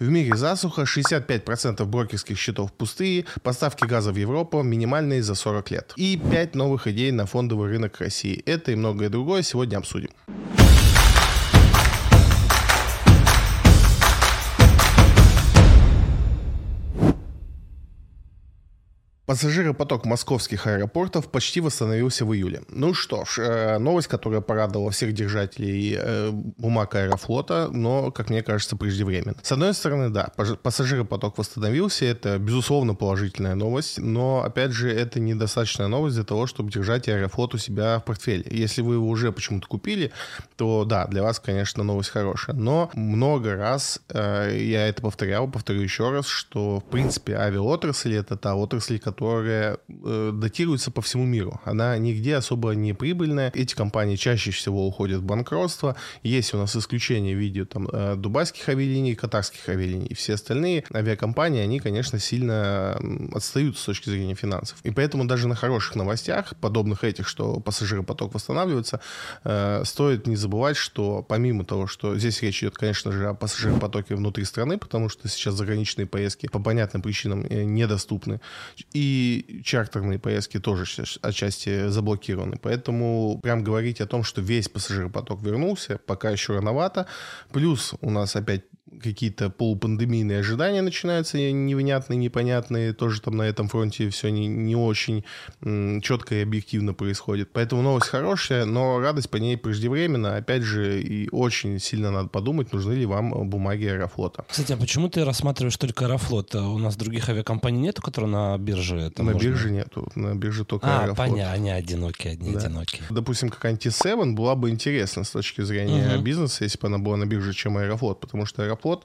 В мире засуха, 65% брокерских счетов пустые, поставки газа в Европу минимальные за 40 лет. И 5 новых идей на фондовый рынок России. Это и многое другое сегодня обсудим. Пассажиропоток московских аэропортов почти восстановился в июле. Ну что ж, э, новость, которая порадовала всех держателей э, бумаг Аэрофлота, но, как мне кажется, преждевременно. С одной стороны, да, пассажиропоток восстановился, это, безусловно, положительная новость, но, опять же, это недостаточная новость для того, чтобы держать Аэрофлот у себя в портфеле. Если вы его уже почему-то купили, то да, для вас, конечно, новость хорошая. Но много раз э, я это повторял, повторю еще раз, что, в принципе, авиаотрасль — это та отрасль, которая которая э, датируется по всему миру. Она нигде особо не прибыльная. Эти компании чаще всего уходят в банкротство. Есть у нас исключения в виде там, э, дубайских авиалиний, катарских авиалиний. Все остальные авиакомпании, они, конечно, сильно отстают с точки зрения финансов. И поэтому даже на хороших новостях, подобных этих, что пассажиропоток восстанавливается, э, стоит не забывать, что помимо того, что здесь речь идет, конечно же, о пассажиропотоке внутри страны, потому что сейчас заграничные поездки по понятным причинам э, недоступны. И и чартерные поездки тоже отчасти заблокированы. Поэтому прям говорить о том, что весь пассажиропоток вернулся, пока еще рановато. Плюс у нас опять какие-то полупандемийные ожидания начинаются невнятные, непонятные. Тоже там на этом фронте все не, не очень четко и объективно происходит. Поэтому новость хорошая, но радость по ней преждевременно. Опять же, и очень сильно надо подумать, нужны ли вам бумаги Аэрофлота. Кстати, а почему ты рассматриваешь только Аэрофлот? У нас других авиакомпаний нету, которые на бирже? На можно... бирже нету. На бирже только а, Аэрофлот. понятно, они одинокие, одни да. одинокие. Допустим, какая-нибудь T7 была бы интересна с точки зрения угу. бизнеса, если бы она была на бирже, чем Аэрофлот, потому что Аэрофлот аэрофлот.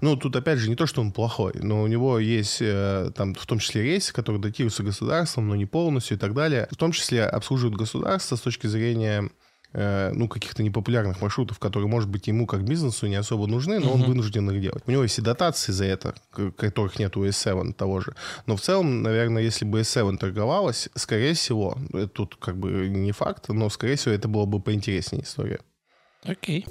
Ну, тут опять же не то, что он плохой, но у него есть э, там в том числе рейсы, которые датируются государством, но не полностью и так далее. В том числе обслуживают государство с точки зрения э, ну, каких-то непопулярных маршрутов, которые, может быть, ему как бизнесу не особо нужны, но uh-huh. он вынужден их делать. У него есть и дотации за это, которых нет у S7 того же. Но в целом, наверное, если бы S7 торговалась, скорее всего, тут как бы не факт, но, скорее всего, это было бы поинтереснее история. Окей.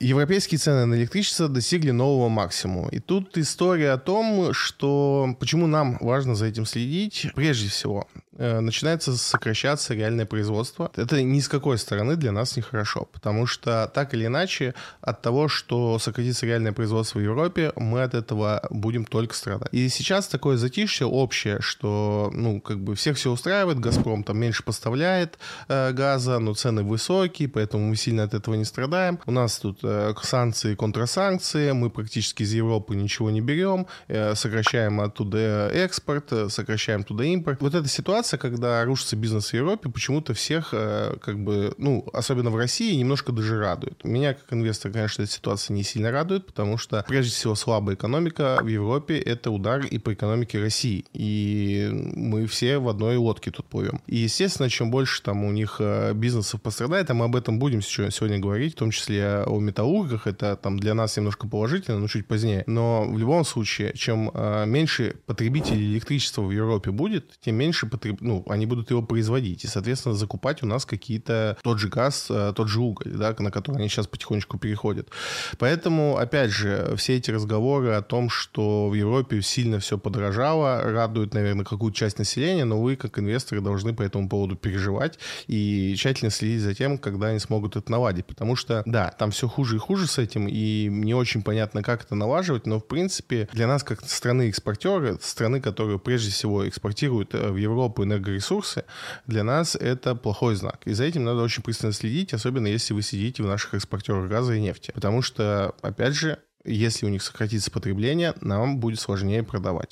Европейские цены на электричество достигли нового максимума. И тут история о том, что почему нам важно за этим следить. Прежде всего, начинается сокращаться реальное производство. Это ни с какой стороны для нас нехорошо, потому что так или иначе от того, что сократится реальное производство в Европе, мы от этого будем только страдать. И сейчас такое затишье общее, что, ну, как бы всех все устраивает, Газпром там меньше поставляет э, газа, но цены высокие, поэтому мы сильно от этого не страдаем. У нас тут э, санкции, контрасанкции, мы практически из Европы ничего не берем, э, сокращаем оттуда экспорт, э, сокращаем туда импорт. Вот эта ситуация ситуация, когда рушится бизнес в Европе, почему-то всех, э, как бы, ну, особенно в России, немножко даже радует. Меня, как инвестор, конечно, эта ситуация не сильно радует, потому что, прежде всего, слабая экономика в Европе — это удар и по экономике России. И мы все в одной лодке тут плывем. И, естественно, чем больше там у них э, бизнесов пострадает, а мы об этом будем сегодня говорить, в том числе о металлургах, это там для нас немножко положительно, но чуть позднее. Но в любом случае, чем э, меньше потребителей электричества в Европе будет, тем меньше потреб ну, они будут его производить и, соответственно, закупать у нас какие-то тот же газ, э, тот же уголь, да, на который они сейчас потихонечку переходят. Поэтому, опять же, все эти разговоры о том, что в Европе сильно все подорожало, радуют, наверное, какую-то часть населения, но вы, как инвесторы, должны по этому поводу переживать и тщательно следить за тем, когда они смогут это наладить. Потому что, да, там все хуже и хуже с этим, и не очень понятно, как это налаживать, но, в принципе, для нас, как страны-экспортеры, страны, которые прежде всего экспортируют э, в Европу энергоресурсы, для нас это плохой знак. И за этим надо очень пристально следить, особенно если вы сидите в наших экспортерах газа и нефти. Потому что, опять же, если у них сократится потребление, нам будет сложнее продавать.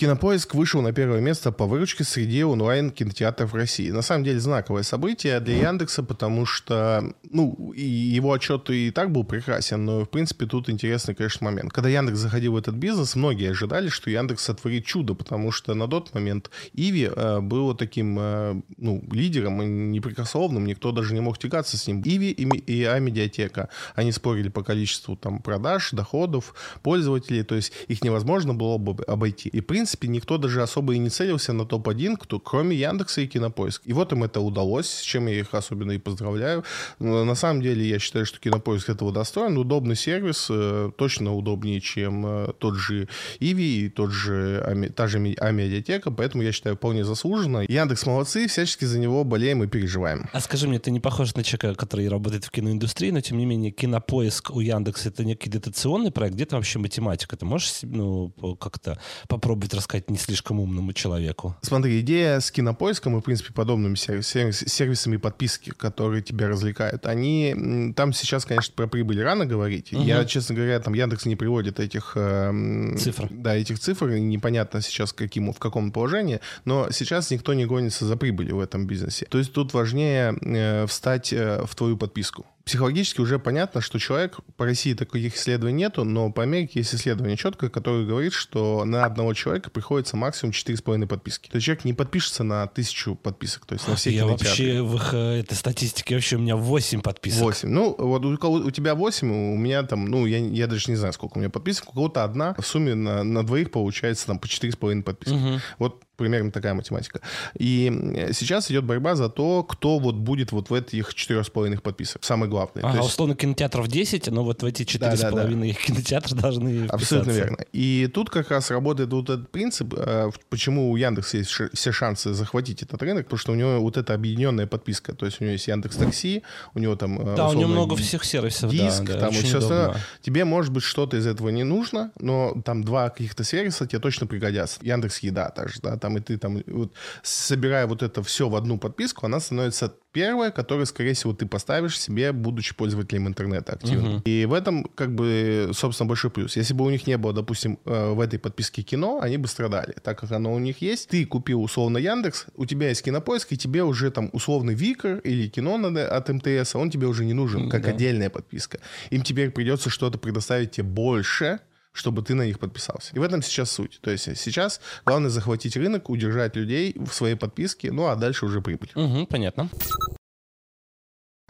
Кинопоиск вышел на первое место по выручке среди онлайн-кинотеатров России. На самом деле знаковое событие для Яндекса, потому что, ну, и его отчет и так был прекрасен, но, в принципе, тут интересный, конечно, момент. Когда Яндекс заходил в этот бизнес, многие ожидали, что Яндекс сотворит чудо, потому что на тот момент Иви э, был таким, э, ну, лидером и непрекословным, никто даже не мог тягаться с ним. Иви и, и А-медиатека, они спорили по количеству там продаж, доходов, пользователей, то есть их невозможно было бы обойти. И, в принципе, принципе, никто даже особо и не целился на топ-1, кто, кроме Яндекса и Кинопоиск. И вот им это удалось, с чем я их особенно и поздравляю. На самом деле, я считаю, что Кинопоиск этого достоин. Удобный сервис, э, точно удобнее, чем э, тот же Иви и тот же, та же Амедиатека, поэтому я считаю, вполне заслуженно. Яндекс молодцы, всячески за него болеем и переживаем. А скажи мне, ты не похож на человека, который работает в киноиндустрии, но тем не менее Кинопоиск у Яндекса это некий дотационный проект, где там вообще математика? Ты можешь ну, как-то попробовать рассказать не слишком умному человеку? Смотри, идея с Кинопоиском и, в принципе, подобными сервисами подписки, которые тебя развлекают, они... Там сейчас, конечно, про прибыль рано говорить. Угу. Я, честно говоря, там Яндекс не приводит этих... Э, цифр. Да, этих цифр. Непонятно сейчас, каким, в каком положении. Но сейчас никто не гонится за прибылью в этом бизнесе. То есть тут важнее э, встать э, в твою подписку психологически уже понятно, что человек, по России таких исследований нету, но по Америке есть исследование четкое, которое говорит, что на одного человека приходится максимум 4,5 подписки. То есть человек не подпишется на тысячу подписок, то есть на все Я вообще в их э, этой статистике вообще у меня 8 подписок. 8. Ну, вот у, у тебя 8, у меня там, ну, я, я даже не знаю, сколько у меня подписок, у кого-то одна, в сумме на, на двоих получается там по 4,5 подписки. Угу. Вот примерно такая математика. И сейчас идет борьба за то, кто вот будет вот в этих четырех с половиной подписок. Самое главное. Ага, есть... условно кинотеатров 10, но вот в эти четыре с половиной кинотеатры должны Абсолютно верно. И тут как раз работает вот этот принцип, э, почему у Яндекса есть все шансы захватить этот рынок, потому что у него вот эта объединенная подписка, то есть у него есть Яндекс Такси, у него там э, да, у него много всех сервисов, диск, да, там и все остальное. Тебе может быть что-то из этого не нужно, но там два каких-то сервиса тебе точно пригодятся. Яндекс Еда также, да, там там, и ты там, вот, собирая вот это все в одну подписку, она становится первая, которую, скорее всего, ты поставишь себе, будучи пользователем интернета активно. Угу. И в этом, как бы, собственно, большой плюс. Если бы у них не было, допустим, э, в этой подписке кино, они бы страдали. Так как оно у них есть, ты купил условно Яндекс, у тебя есть кинопоиск, и тебе уже там условный Викер или кино надо от МТС, он тебе уже не нужен, как да. отдельная подписка. Им теперь придется что-то предоставить тебе больше, чтобы ты на них подписался. И в этом сейчас суть. То есть сейчас главное захватить рынок, удержать людей в своей подписке, ну а дальше уже прибыль. Угу, понятно.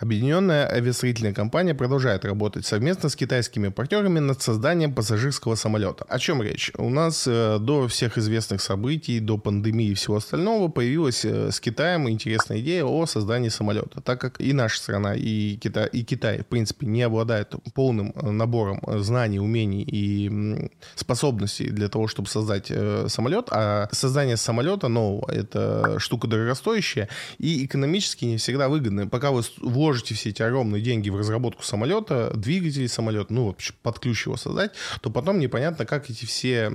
Объединенная авиастроительная компания продолжает работать совместно с китайскими партнерами над созданием пассажирского самолета. О чем речь? У нас э, до всех известных событий, до пандемии и всего остального появилась э, с Китаем интересная идея о создании самолета. Так как и наша страна, и Китай, и Китай в принципе, не обладают полным э, набором знаний, умений и способностей для того, чтобы создать самолет, а создание самолета нового — это штука дорогостоящая и экономически не всегда выгодная. Пока вы вложите вложите все эти огромные деньги в разработку самолета, двигателей самолета, ну, вообще под ключ его создать, то потом непонятно, как эти все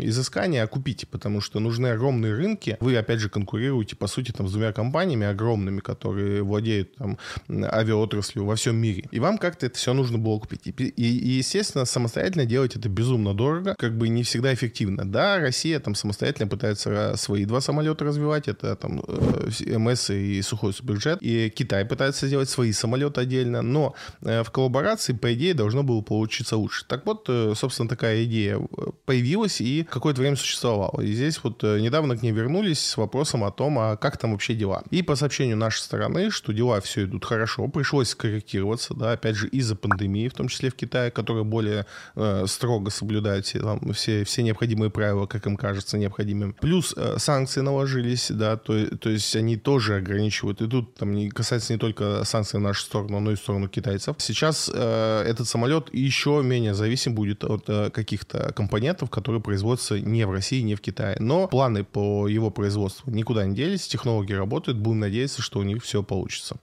изыскания окупить, потому что нужны огромные рынки. Вы, опять же, конкурируете, по сути, там, с двумя компаниями огромными, которые владеют там, авиаотраслью во всем мире. И вам как-то это все нужно было купить. И, и, и, естественно, самостоятельно делать это безумно дорого, как бы не всегда эффективно. Да, Россия там самостоятельно пытается свои два самолета развивать, это там э, МС и сухой суперджет, и Китай пытается сделать свои свои самолеты отдельно, но э, в коллаборации, по идее, должно было получиться лучше. Так вот, э, собственно, такая идея э, появилась и какое-то время существовала. И здесь вот недавно к ней вернулись с вопросом о том, а как там вообще дела. И по сообщению нашей стороны, что дела все идут хорошо, пришлось корректироваться, да, опять же, из-за пандемии, в том числе в Китае, которая более э, строго соблюдает все, там, все, все необходимые правила, как им кажется, необходимыми. Плюс э, санкции наложились, да, то, то есть они тоже ограничивают. И тут там не касается не только санкций санкции в нашу сторону, но и в сторону китайцев. Сейчас э, этот самолет еще менее зависим будет от э, каких-то компонентов, которые производятся не в России, не в Китае. Но планы по его производству никуда не делись, технологии работают, будем надеяться, что у них все получится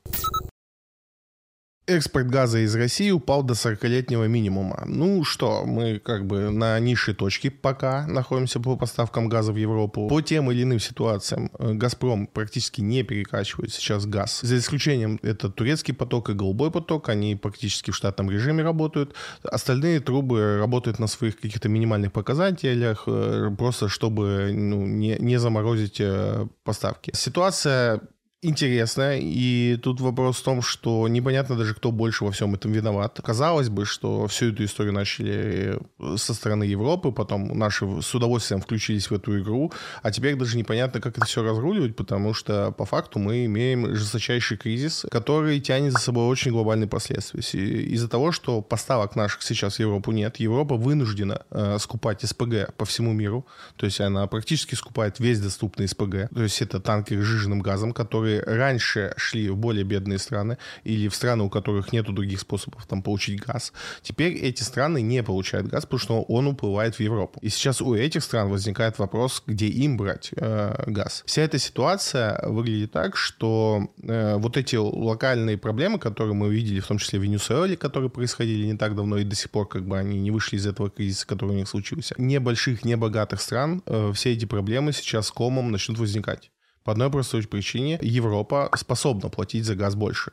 экспорт газа из России упал до 40-летнего минимума. Ну что, мы как бы на низшей точке пока находимся по поставкам газа в Европу. По тем или иным ситуациям э, «Газпром» практически не перекачивает сейчас газ. За исключением это турецкий поток и голубой поток. Они практически в штатном режиме работают. Остальные трубы работают на своих каких-то минимальных показателях, э, просто чтобы ну, не, не заморозить э, поставки. Ситуация интересно, и тут вопрос в том, что непонятно даже, кто больше во всем этом виноват. Казалось бы, что всю эту историю начали э, со стороны Европы, потом наши с удовольствием включились в эту игру, а теперь даже непонятно, как это все разруливать, потому что по факту мы имеем жесточайший кризис, который тянет за собой очень глобальные последствия. Из-за того, что поставок наших сейчас в Европу нет, Европа вынуждена э, скупать СПГ по всему миру, то есть она практически скупает весь доступный СПГ, то есть это танкеры с жиженным газом, которые которые раньше шли в более бедные страны или в страны, у которых нет других способов там получить газ, теперь эти страны не получают газ, потому что он уплывает в Европу. И сейчас у этих стран возникает вопрос, где им брать э, газ. Вся эта ситуация выглядит так, что э, вот эти локальные проблемы, которые мы видели, в том числе в Венесуэле, которые происходили не так давно и до сих пор как бы они не вышли из этого кризиса, который у них случился, небольших, небогатых стран, э, все эти проблемы сейчас комом начнут возникать. По одной простой причине Европа способна платить за газ больше.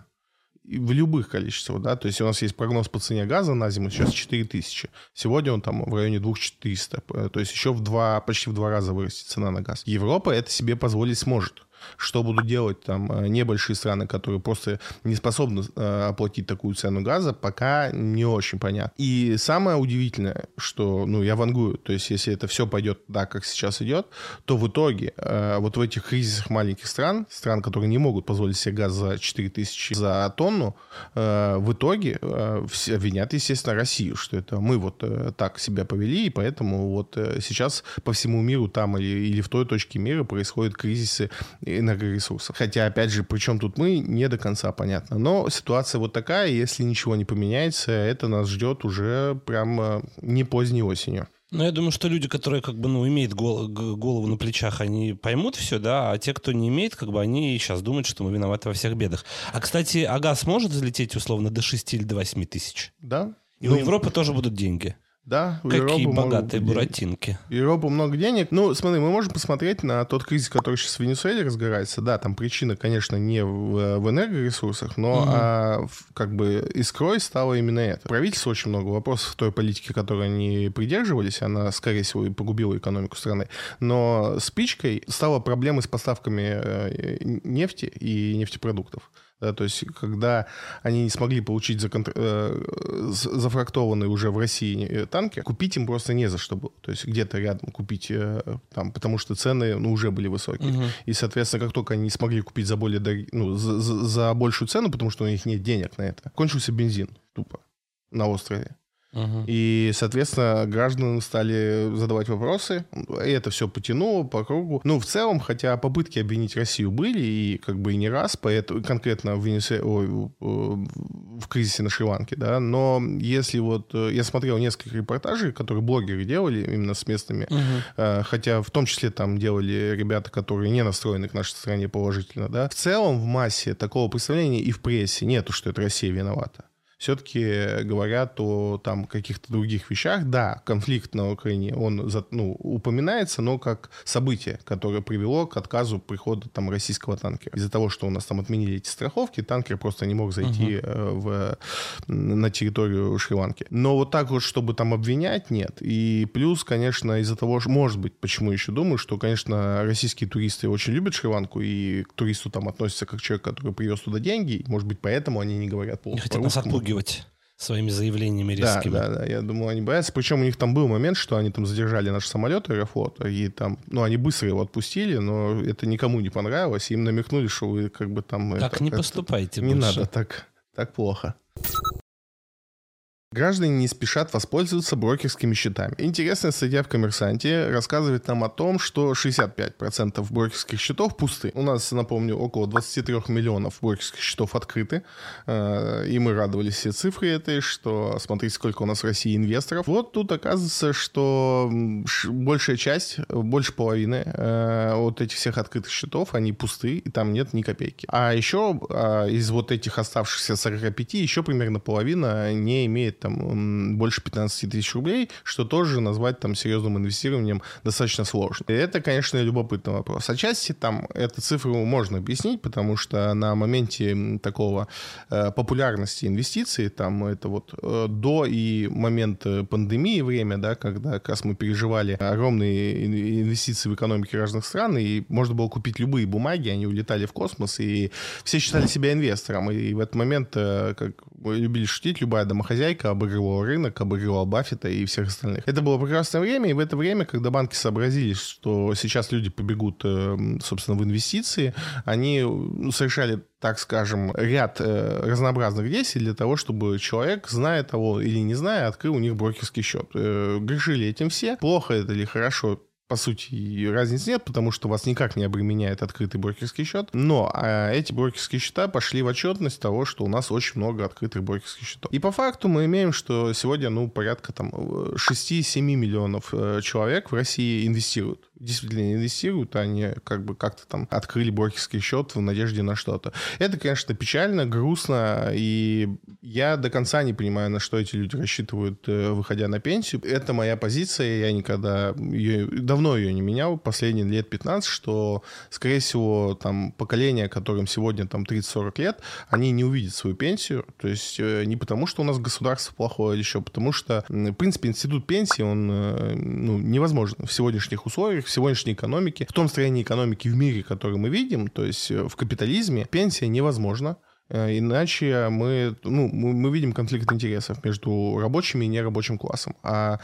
В любых количествах, да, то есть у нас есть прогноз по цене газа на зиму, сейчас 4000. Сегодня он там в районе 2400, то есть еще в два, почти в два раза вырастет цена на газ. Европа это себе позволить сможет. Что будут делать там э, небольшие страны, которые просто не способны э, оплатить такую цену газа, пока не очень понятно. И самое удивительное, что, ну, я вангую, то есть если это все пойдет так, как сейчас идет, то в итоге э, вот в этих кризисах маленьких стран, стран, которые не могут позволить себе газ за 4 тысячи за тонну, в итоге все обвинят, естественно, Россию, что это мы вот так себя повели, и поэтому вот сейчас по всему миру там или, или в той точке мира происходят кризисы энергоресурсов. Хотя, опять же, причем тут мы, не до конца понятно. Но ситуация вот такая, если ничего не поменяется, это нас ждет уже прям не поздней осенью. Ну, я думаю, что люди, которые как бы, ну, имеют гол- голову на плечах, они поймут все, да, а те, кто не имеет, как бы, они сейчас думают, что мы виноваты во всех бедах. А, кстати, а газ может взлететь, условно, до 6 или до 8 тысяч? Да. И ну, у Европы тоже будут деньги. Да, у Какие Европы богатые буратинки. У Европы много денег. Ну, смотри, мы можем посмотреть на тот кризис, который сейчас в Венесуэле разгорается. Да, там причина, конечно, не в, в энергоресурсах, но угу. а, как бы искрой стало именно это. Правительство очень много вопросов той политике, которой они придерживались. Она, скорее всего, и погубила экономику страны. Но спичкой стала проблема с поставками э, нефти и нефтепродуктов. Да, то есть, когда они не смогли получить законтр... э, зафрактованные уже в России э, танки, купить им просто не за что было. То есть, где-то рядом купить э, там, потому что цены ну, уже были высокие. Угу. И, соответственно, как только они не смогли купить за более дорог... ну, за, за, за большую цену, потому что у них нет денег на это, кончился бензин тупо на острове. И, соответственно, гражданам стали задавать вопросы, и это все потянуло по кругу. Ну, в целом, хотя попытки обвинить Россию были, и как бы и не раз, поэтому, конкретно в, Венесе... Ой, в кризисе на Шри-Ланке, да, но если вот... Э, я смотрел несколько репортажей, которые блогеры делали именно с местными, угу. хотя в том числе там делали ребята, которые не настроены к нашей стране положительно, да. В целом, в массе такого представления и в прессе нету, что это Россия виновата все-таки говорят о там каких-то других вещах. Да, конфликт на Украине, он ну, упоминается, но как событие, которое привело к отказу прихода там российского танкера. Из-за того, что у нас там отменили эти страховки, танкер просто не мог зайти угу. в, на территорию Шри-Ланки. Но вот так вот, чтобы там обвинять, нет. И плюс, конечно, из-за того, что, может быть, почему еще думаю, что, конечно, российские туристы очень любят Шри-Ланку, и к туристу там относятся как человек, который привез туда деньги, может быть, поэтому они не говорят по-русски отпугивать своими заявлениями резкими. Да, да, да, я думаю, они боятся. Причем у них там был момент, что они там задержали наш самолет Аэрофлот, и там, ну, они быстро его отпустили, но это никому не понравилось, им намекнули, что вы как бы там... Так это, не поступайте Не больше. надо так, так плохо. Граждане не спешат воспользоваться брокерскими счетами. Интересная статья в «Коммерсанте» рассказывает нам о том, что 65% брокерских счетов пусты. У нас, напомню, около 23 миллионов брокерских счетов открыты. Э, и мы радовались все цифры этой, что смотрите, сколько у нас в России инвесторов. Вот тут оказывается, что большая часть, больше половины э, от этих всех открытых счетов, они пусты, и там нет ни копейки. А еще а, из вот этих оставшихся 45 еще примерно половина не имеет там больше 15 тысяч рублей, что тоже назвать там серьезным инвестированием достаточно сложно. И это, конечно, любопытный вопрос. Отчасти там эту цифру можно объяснить, потому что на моменте такого э, популярности инвестиций, там это вот э, до и момент пандемии время, да, когда как раз мы переживали огромные инвестиции в экономике разных стран, и можно было купить любые бумаги, они улетали в космос, и все считали себя инвестором. И в этот момент, э, как любили шутить, любая домохозяйка обыгрывала рынок, обыгрывала Баффета и всех остальных. Это было прекрасное время, и в это время, когда банки сообразили, что сейчас люди побегут, э, собственно, в инвестиции, они совершали так скажем, ряд э, разнообразных действий для того, чтобы человек, зная того или не зная, открыл у них брокерский счет. Э, грешили этим все. Плохо это или хорошо, по сути, разницы нет, потому что вас никак не обременяет открытый брокерский счет. Но а эти брокерские счета пошли в отчетность того, что у нас очень много открытых брокерских счетов. И по факту мы имеем, что сегодня, ну, порядка там 6-7 миллионов э, человек в России инвестируют действительно инвестируют, а не как бы как-то там открыли брокерский счет в надежде на что-то. Это, конечно, печально, грустно, и я до конца не понимаю, на что эти люди рассчитывают, э, выходя на пенсию. Это моя позиция, я никогда ее, давно ее не менял, последние лет 15, что, скорее всего, там поколение, которым сегодня там 30-40 лет, они не увидят свою пенсию, то есть э, не потому, что у нас государство плохое или еще, потому что, в принципе, институт пенсии, он э, ну, невозможен в сегодняшних условиях, в сегодняшней экономике, в том строении экономики в мире, который мы видим, то есть э, в капитализме, пенсия невозможна. Э, иначе мы, ну, мы, видим конфликт интересов между рабочими и нерабочим классом. А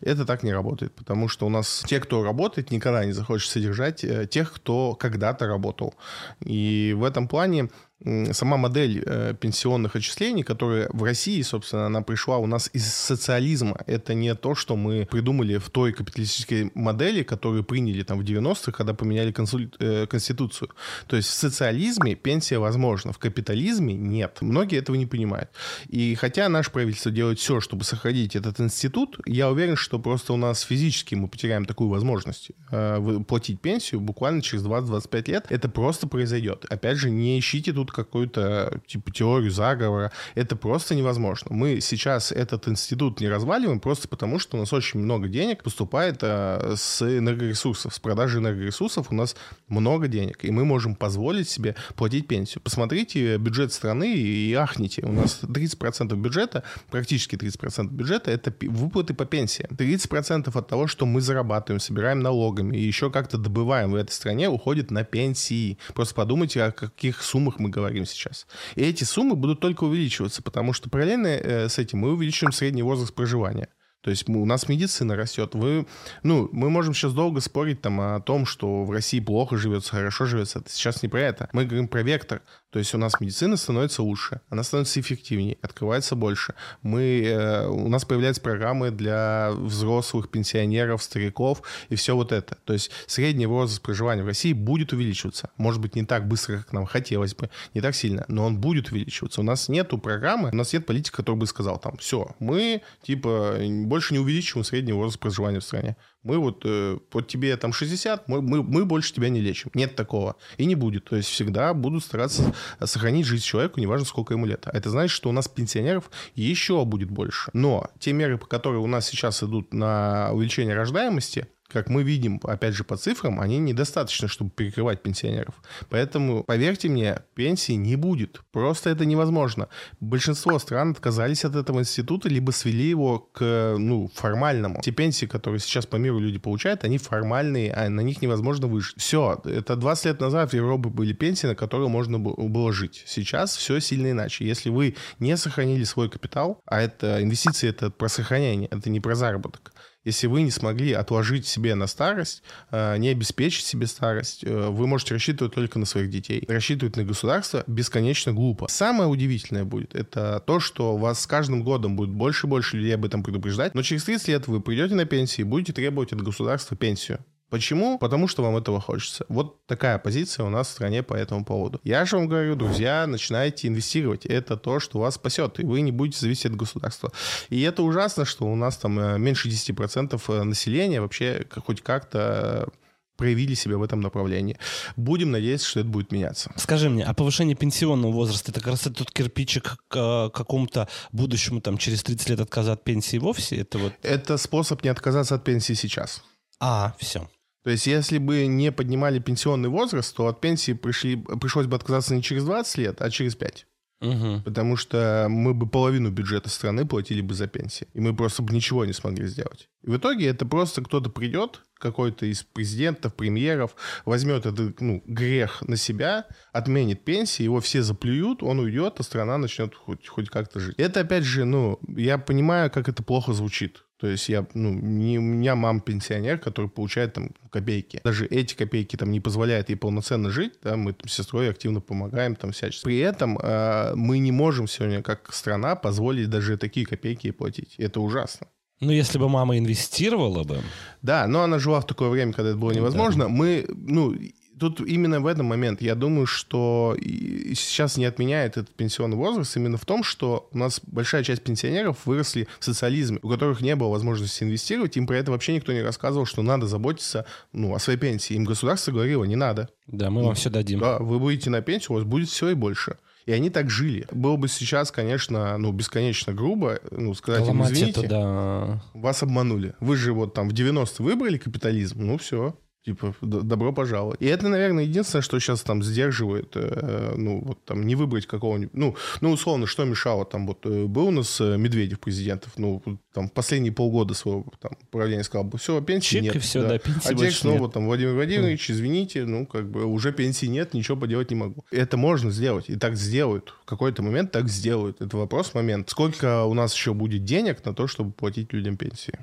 это так не работает, потому что у нас те, кто работает, никогда не захочет содержать э, тех, кто когда-то работал. И в этом плане сама модель э, пенсионных отчислений, которая в России, собственно, она пришла у нас из социализма. Это не то, что мы придумали в той капиталистической модели, которую приняли там в 90-х, когда поменяли консуль... э, конституцию. То есть в социализме пенсия возможна, в капитализме нет. Многие этого не понимают. И хотя наше правительство делает все, чтобы сохранить этот институт, я уверен, что просто у нас физически мы потеряем такую возможность э, платить пенсию буквально через 20-25 лет. Это просто произойдет. Опять же, не ищите тут какую-то типа теорию заговора. Это просто невозможно. Мы сейчас этот институт не разваливаем просто потому, что у нас очень много денег поступает а, с энергоресурсов. С продажи энергоресурсов у нас много денег, и мы можем позволить себе платить пенсию. Посмотрите бюджет страны и ахните. У нас 30% бюджета, практически 30% бюджета, это выплаты по пенсии. 30% от того, что мы зарабатываем, собираем налогами и еще как-то добываем в этой стране, уходит на пенсии. Просто подумайте, о каких суммах мы говорим сейчас. И эти суммы будут только увеличиваться, потому что параллельно э, с этим мы увеличиваем средний возраст проживания. То есть у нас медицина растет. Вы, ну, мы можем сейчас долго спорить там о том, что в России плохо живется, хорошо живется. Это сейчас не про это. Мы говорим про вектор. То есть у нас медицина становится лучше, она становится эффективнее, открывается больше. Мы, э, у нас появляются программы для взрослых, пенсионеров, стариков и все вот это. То есть средний возраст проживания в России будет увеличиваться. Может быть, не так быстро, как нам хотелось бы, не так сильно, но он будет увеличиваться. У нас нету программы, у нас нет политики, который бы сказал там, все, мы типа больше не увеличиваем средний возраст проживания в стране. Мы вот, э, вот тебе там 60, мы, мы, мы больше тебя не лечим. Нет такого. И не будет. То есть всегда будут стараться сохранить жизнь человеку, неважно, сколько ему лет. А это значит, что у нас пенсионеров еще будет больше. Но те меры, по которые у нас сейчас идут на увеличение рождаемости, как мы видим, опять же, по цифрам, они недостаточны, чтобы перекрывать пенсионеров. Поэтому, поверьте мне, пенсии не будет. Просто это невозможно. Большинство стран отказались от этого института, либо свели его к, ну, формальному. Те пенсии, которые сейчас по миру люди получают, они формальные, а на них невозможно выжить. Все. Это 20 лет назад в Европе были пенсии, на которые можно было жить. Сейчас все сильно иначе. Если вы не сохранили свой капитал, а это инвестиции, это про сохранение, это не про заработок, если вы не смогли отложить себе на старость, э, не обеспечить себе старость, э, вы можете рассчитывать только на своих детей. Рассчитывать на государство бесконечно глупо. Самое удивительное будет, это то, что вас с каждым годом будет больше и больше людей об этом предупреждать, но через 30 лет вы придете на пенсию и будете требовать от государства пенсию. Почему? Потому что вам этого хочется. Вот такая позиция у нас в стране по этому поводу. Я же вам говорю, друзья, начинайте инвестировать. Это то, что вас спасет, и вы не будете зависеть от государства. И это ужасно, что у нас там э, меньше 10% э, населения вообще хоть как-то проявили себя в этом направлении. Будем надеяться, что это будет меняться. Скажи мне, а повышение пенсионного возраста, это как раз тот кирпичик к какому-то будущему, там, через 30 лет отказа от пенсии вовсе? Это, вот... это способ не отказаться от пенсии сейчас. А, все. То есть, если бы не поднимали пенсионный возраст, то от пенсии пришли, пришлось бы отказаться не через 20 лет, а через 5. Угу. Потому что мы бы половину бюджета страны платили бы за пенсии. И мы просто бы ничего не смогли сделать. И в итоге это просто кто-то придет, какой-то из президентов, премьеров, возьмет этот ну, грех на себя, отменит пенсии, его все заплюют, он уйдет, а страна начнет хоть, хоть как-то жить. Это, опять же, ну, я понимаю, как это плохо звучит. То есть я, ну, не, у меня мама пенсионер, который получает там копейки. Даже эти копейки там не позволяют ей полноценно жить, да, мы там, с сестрой активно помогаем там всячески. При этом э, мы не можем сегодня как страна позволить даже такие копейки платить. Это ужасно. Ну, если бы мама инвестировала бы. Да, но она жила в такое время, когда это было невозможно. Да. Мы, ну, тут именно в этом момент я думаю, что сейчас не отменяет этот пенсионный возраст именно в том, что у нас большая часть пенсионеров выросли в социализме, у которых не было возможности инвестировать, им про это вообще никто не рассказывал, что надо заботиться ну, о своей пенсии. Им государство говорило, не надо. Да, мы вам все дадим. Да, вы будете на пенсию, у вас будет все и больше. И они так жили. Было бы сейчас, конечно, ну, бесконечно грубо, ну, сказать им, извините, да. вас обманули. Вы же вот там в 90-е выбрали капитализм, ну, все. Типа, добро пожаловать. И это, наверное, единственное, что сейчас там сдерживает, э, ну, вот там не выбрать какого-нибудь... Ну, ну, условно, что мешало? Там вот э, был у нас э, Медведев президентов, ну, там последние полгода своего там правления сказал, все, пенсии Чик, нет. И все, да, да пенсии а теперь снова нет. там, Владимир Владимирович, извините, ну, как бы уже пенсии нет, ничего поделать не могу. Это можно сделать, и так сделают. В какой-то момент так сделают. Это вопрос, момент. Сколько у нас еще будет денег на то, чтобы платить людям пенсии?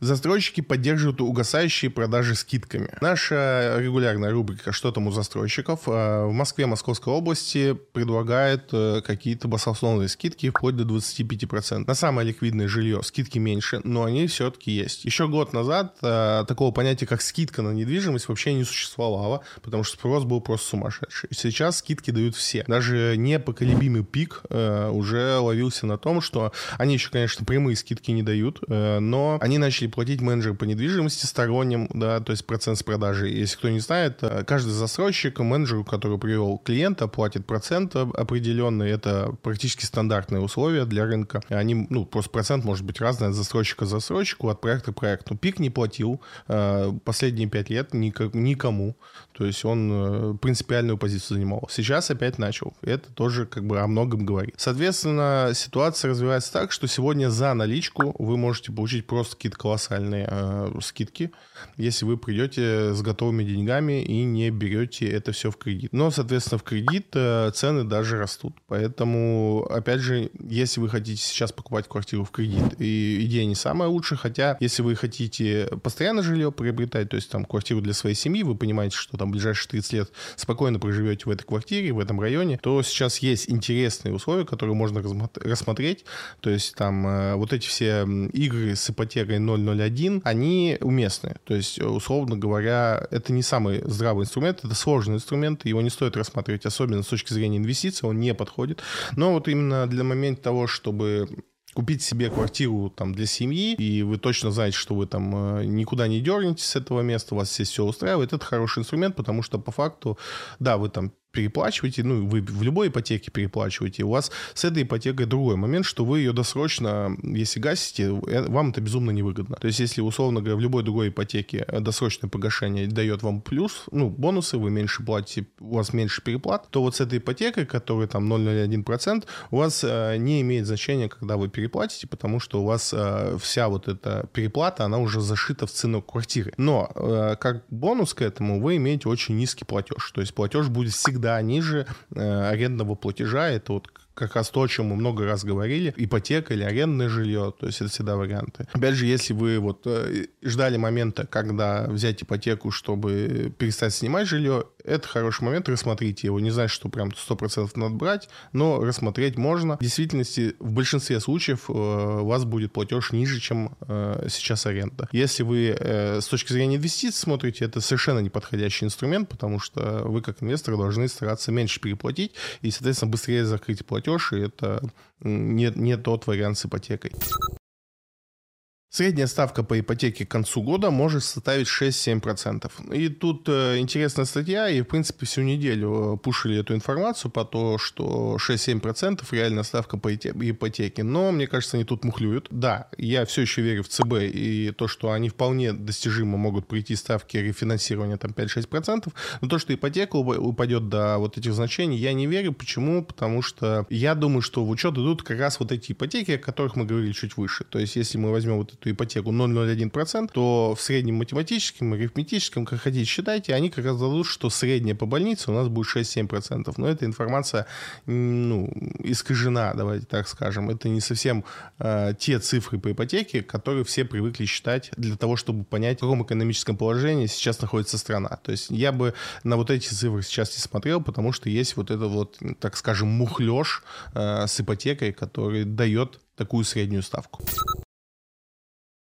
Застройщики поддерживают угасающие продажи скидками. Наша регулярная рубрика «Что там у застройщиков?» э, в Москве, Московской области предлагает э, какие-то баснословные скидки вплоть до 25%. На самое ликвидное жилье скидки меньше, но они все-таки есть. Еще год назад э, такого понятия, как скидка на недвижимость, вообще не существовало, потому что спрос был просто сумасшедший. Сейчас скидки дают все. Даже непоколебимый пик уже ловился на том, что они еще, конечно, прямые скидки не дают, но они начали платить менеджеру по недвижимости сторонним, да, то есть процент с продажи. Если кто не знает, э, каждый застройщик менеджеру, который привел клиента, платит процент определенный. Это практически стандартные условия для рынка. Они, ну, просто процент может быть разный от застройщика к застройщику, от проекта к проекту. Пик не платил э, последние пять лет никому. То есть он э, принципиальную позицию занимал. Сейчас опять начал. Это тоже как бы о многом говорит. Соответственно, ситуация развивается так, что сегодня за наличку вы можете получить просто какие-то колоссальные э, скидки, если вы придете с готовыми деньгами и не берете это все в кредит. Но, соответственно, в кредит э, цены даже растут. Поэтому, опять же, если вы хотите сейчас покупать квартиру в кредит, и идея не самая лучшая, хотя если вы хотите постоянно жилье приобретать, то есть там квартиру для своей семьи, вы понимаете, что там ближайшие 30 лет спокойно проживете в этой квартире, в этом районе, то сейчас есть интересные условия, которые можно рассмотреть. То есть там э, вот эти все игры с ипотекой 001, они уместны. То есть, условно говоря, это не самый здравый инструмент, это сложный инструмент, его не стоит рассматривать, особенно с точки зрения инвестиций, он не подходит. Но вот именно для момента того, чтобы купить себе квартиру там для семьи, и вы точно знаете, что вы там э, никуда не дернетесь с этого места, вас здесь все устраивает, это хороший инструмент, потому что по факту, да, вы там переплачиваете, ну, вы в любой ипотеке переплачиваете, у вас с этой ипотекой другой момент, что вы ее досрочно, если гасите, э, вам это безумно невыгодно. То есть, если, условно говоря, в любой другой ипотеке э, досрочное погашение дает вам плюс, ну, бонусы, вы меньше платите, у вас меньше переплат, то вот с этой ипотекой, которая там 0,01%, у вас э, не имеет значения, когда вы переплатите, потому что у вас э, вся вот эта переплата, она уже зашита в цену квартиры. Но э, как бонус к этому вы имеете очень низкий платеж, то есть платеж будет всегда всегда ниже э, арендного платежа. Это вот как раз то, о чем мы много раз говорили, ипотека или арендное жилье, то есть это всегда варианты. Опять же, если вы вот э, ждали момента, когда взять ипотеку, чтобы перестать снимать жилье, это хороший момент, рассмотрите его. Не значит, что прям 100% надо брать, но рассмотреть можно. В действительности, в большинстве случаев э, у вас будет платеж ниже, чем э, сейчас аренда. Если вы с точки зрения инвестиций смотрите, это совершенно неподходящий инструмент, потому что вы как инвестор должны стараться меньше переплатить и, соответственно, быстрее закрыть платеж, и это не, не тот вариант с ипотекой. Средняя ставка по ипотеке к концу года может составить 6-7%. И тут э, интересная статья, и в принципе всю неделю э, пушили эту информацию по то, что 6-7% реальная ставка по ипотеке. Но мне кажется, они тут мухлюют. Да, я все еще верю в ЦБ и то, что они вполне достижимо могут прийти ставки рефинансирования там 5-6%. Но то, что ипотека упадет до вот этих значений, я не верю. Почему? Потому что я думаю, что в учет идут как раз вот эти ипотеки, о которых мы говорили чуть выше. То есть если мы возьмем вот эту ипотеку 0,01%, то в среднем математическом, арифметическом, как хотите считайте, они как раз дадут, что средняя по больнице у нас будет 6-7%. Но эта информация ну, искажена, давайте так скажем. Это не совсем э, те цифры по ипотеке, которые все привыкли считать для того, чтобы понять, в каком экономическом положении сейчас находится страна. То есть я бы на вот эти цифры сейчас не смотрел, потому что есть вот это вот, так скажем, мухлёж э, с ипотекой, который дает такую среднюю ставку.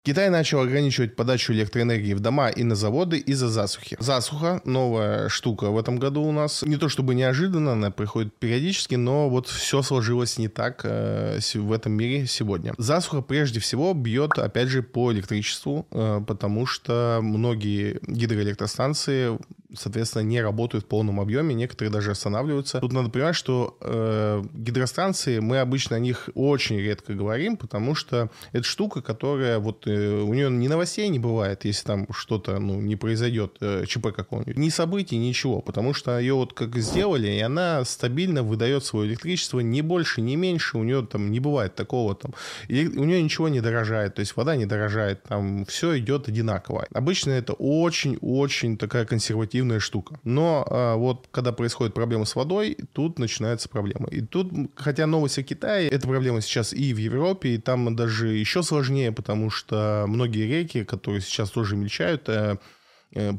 Китай начал ограничивать подачу электроэнергии в дома и на заводы из-за засухи. Засуха — новая штука в этом году у нас. Не то чтобы неожиданно, она приходит периодически, но вот все сложилось не так э, в этом мире сегодня. Засуха прежде всего бьет, опять же, по электричеству, э, потому что многие гидроэлектростанции соответственно, не работают в полном объеме, некоторые даже останавливаются. Тут надо понимать, что э, гидростанции, мы обычно о них очень редко говорим, потому что это штука, которая вот э, у нее ни новостей не бывает, если там что-то ну, не произойдет, э, ЧП какого-нибудь, ни событий, ничего, потому что ее вот как сделали, и она стабильно выдает свое электричество, не больше, не меньше, у нее там не бывает такого там, и у нее ничего не дорожает, то есть вода не дорожает, там все идет одинаково. Обычно это очень-очень такая консервативная эффективная штука. Но а, вот когда происходит проблема с водой, тут начинается проблема. И тут, хотя новость о Китае, эта проблема сейчас и в Европе, и там даже еще сложнее, потому что многие реки, которые сейчас тоже мельчают, э,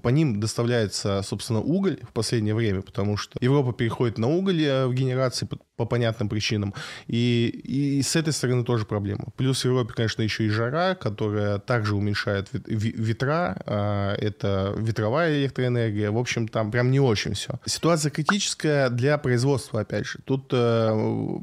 по ним доставляется, собственно, уголь в последнее время, потому что Европа переходит на уголь э, в генерации по, по понятным причинам. И, и с этой стороны тоже проблема. Плюс в Европе, конечно, еще и жара, которая также уменьшает ветра. А, это ветровая электроэнергия. В общем, там прям не очень все. Ситуация критическая для производства, опять же. Тут э,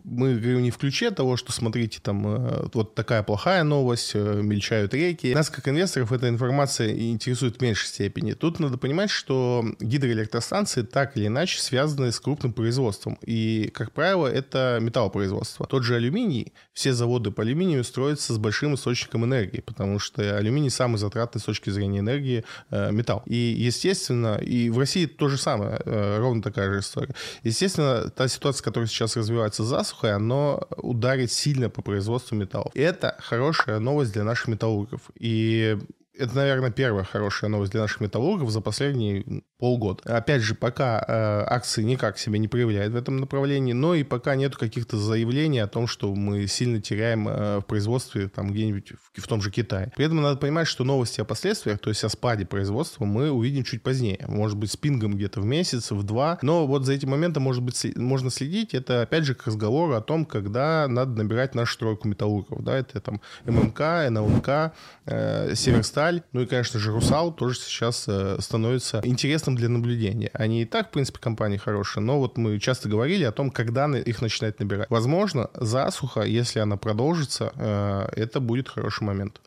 мы говорим не в ключе того, что, смотрите, там вот такая плохая новость, мельчают реки. Нас, как инвесторов, эта информация интересует в меньшей степени степени. Тут надо понимать, что гидроэлектростанции так или иначе связаны с крупным производством. И, как правило, это металлопроизводство. Тот же алюминий, все заводы по алюминию строятся с большим источником энергии, потому что алюминий самый затратный с точки зрения энергии э, металл. И, естественно, и в России то же самое, э, ровно такая же история. Естественно, та ситуация, которая сейчас развивается с засухой, она ударит сильно по производству металлов. Это хорошая новость для наших металлургов. И это, наверное, первая хорошая новость для наших металлургов за последние полгода. Опять же, пока э, акции никак себя не проявляют в этом направлении, но и пока нет каких-то заявлений о том, что мы сильно теряем э, в производстве там где-нибудь в, в том же Китае. При этом надо понимать, что новости о последствиях, то есть о спаде производства, мы увидим чуть позднее. Может быть, с пингом где-то в месяц, в два. Но вот за этим моментом, может быть, можно следить. Это, опять же, к разговору о том, когда надо набирать нашу стройку металлургов. Да, это там ММК, НЛМК, э, Северсталь, ну и, конечно же, Русал тоже сейчас э, становится интересным объектом для наблюдения. Они и так, в принципе, компании хорошие, но вот мы часто говорили о том, когда их начинать набирать. Возможно, засуха, если она продолжится, э, это будет хороший момент.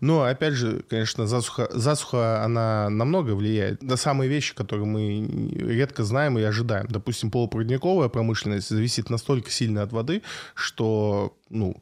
Но, опять же, конечно, засуха, засуха она намного влияет на самые вещи, которые мы редко знаем и ожидаем. Допустим, полупроводниковая промышленность зависит настолько сильно от воды, что ну,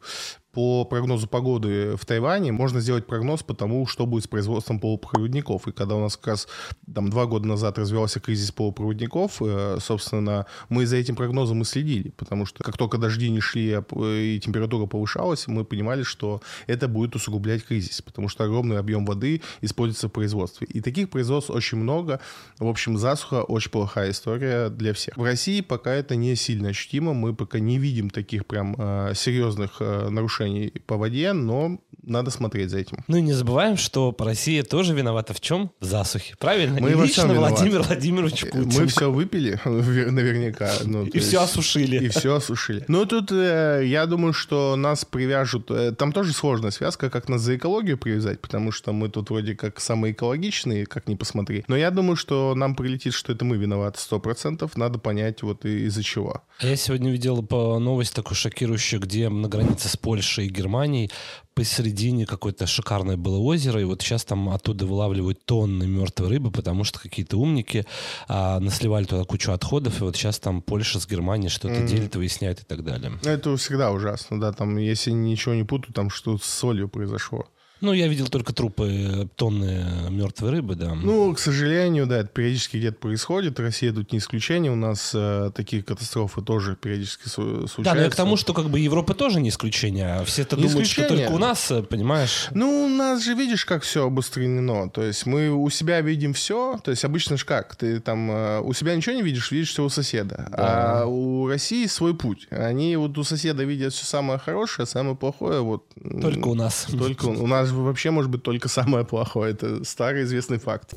по прогнозу погоды в Тайване можно сделать прогноз по тому, что будет с производством полупроводников. И когда у нас как раз там два года назад развивался кризис полупроводников, э, собственно, мы за этим прогнозом и следили, потому что как только дожди не шли а и температура повышалась, мы понимали, что это будет усугублять кризис, потому что огромный объем воды используется в производстве. И таких производств очень много. В общем, засуха очень плохая история для всех. В России пока это не сильно ощутимо, мы пока не видим таких прям э, серьезных э, нарушений нарушений по воде, но надо смотреть за этим. Ну и не забываем, что Россия тоже виновата в чем? В засухе. Правильно? Мы и лично Владимир Владимирович Путин. Мы все выпили, наверняка. Ну, и все есть, осушили. И все осушили. Ну тут э, я думаю, что нас привяжут... Э, там тоже сложная связка, как нас за экологию привязать, потому что мы тут вроде как самые экологичные, как ни посмотри. Но я думаю, что нам прилетит, что это мы виноваты сто процентов. Надо понять вот из-за чего. Я сегодня видел по новости такую шокирующую, где на границе с Польшей Польшей и Германией посередине какое-то шикарное было озеро, и вот сейчас там оттуда вылавливают тонны мертвой рыбы, потому что какие-то умники а, насливали туда кучу отходов, и вот сейчас там Польша с Германией что-то mm. делит, выясняет и так далее. Это всегда ужасно, да, там, если ничего не путаю, там что с солью произошло. Ну, я видел только трупы э, тонны мертвой рыбы, да. Ну, к сожалению, да, это периодически где-то происходит. Россия тут не исключение. У нас э, такие катастрофы тоже периодически случаются. Да, но я к тому, что как бы Европа тоже не исключение. А все это думают, исключение. что только у нас, э, понимаешь? Ну, у нас же видишь, как все обострено. То есть мы у себя видим все. То есть обычно же как? Ты там э, у себя ничего не видишь, видишь все у соседа. Да. А у России свой путь. Они вот у соседа видят все самое хорошее, самое плохое вот... Только у нас. Только у нас вообще может быть только самое плохое. Это старый известный факт.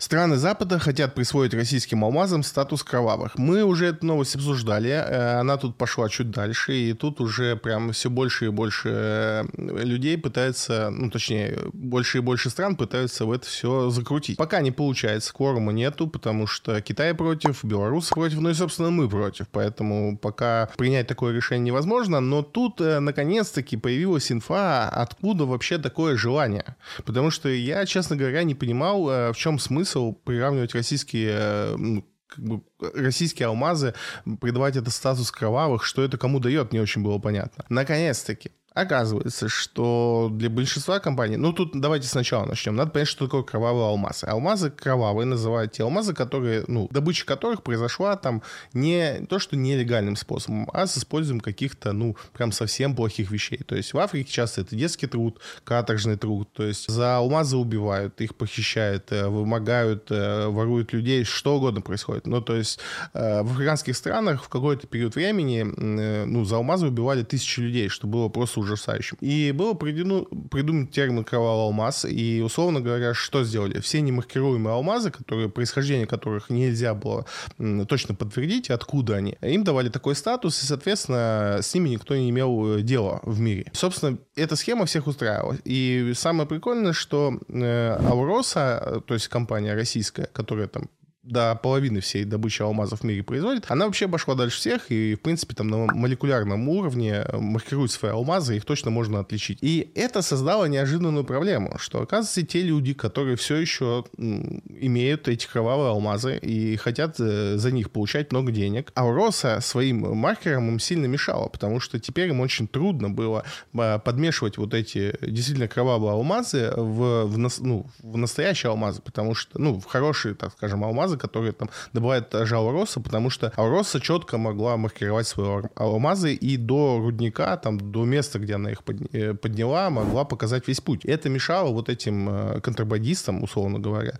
Страны Запада хотят присвоить российским алмазам статус кровавых. Мы уже эту новость обсуждали, э, она тут пошла чуть дальше, и тут уже прям все больше и больше э, людей пытаются, ну точнее, больше и больше стран пытаются в это все закрутить. Пока не получается, кворума нету, потому что Китай против, Беларусь против, ну и, собственно, мы против, поэтому пока принять такое решение невозможно, но тут э, наконец-таки появилась инфа, откуда вообще такое желание. Потому что я, честно говоря, не понимал, в чем смысл смысл приравнивать российские э, как бы российские алмазы, придавать это статус кровавых, что это кому дает, не очень было понятно. Наконец-таки, Оказывается, что для большинства компаний... Ну, тут давайте сначала начнем. Надо понять, что такое кровавые алмазы. Алмазы кровавые называют те алмазы, которые, ну, добыча которых произошла там не то, что нелегальным способом, а с использованием каких-то, ну, прям совсем плохих вещей. То есть в Африке часто это детский труд, каторжный труд. То есть за алмазы убивают, их похищают, э, вымогают, э, воруют людей, что угодно происходит. Ну, то есть э, в африканских странах в какой-то период времени, ну, за алмазы убивали тысячи людей, что было просто ужасающим. И было придуман, придуман термин кровавый алмаз, и, условно говоря, что сделали? Все немаркируемые алмазы, которые, происхождение которых нельзя было точно подтвердить, откуда они, им давали такой статус, и, соответственно, с ними никто не имел э, дела в мире. Собственно, эта схема всех устраивала. И самое прикольное, что э, Ауроса, то есть компания российская, которая там до половины всей добычи алмазов в мире производит, она вообще обошла дальше всех и, в принципе, там на молекулярном уровне э, маркирует свои алмазы, их точно можно отличить. И это создало неожиданную проблему, что, оказывается, те люди, которые все еще имеют эти кровавые алмазы и хотят э, за них получать много денег, Ауроса своим маркером им сильно мешала, потому что теперь им очень трудно было э, подмешивать вот эти действительно кровавые алмазы в, в, ну, в настоящие алмазы, потому что, ну, в хорошие, так скажем, алмазы, которые там добывает даже Ауроса, потому что Ауроса четко могла маркировать свои алмазы и до рудника, там, до места, где она их э, подняла, могла показать весь путь. Это мешало вот этим э, контрабандистам, условно говоря,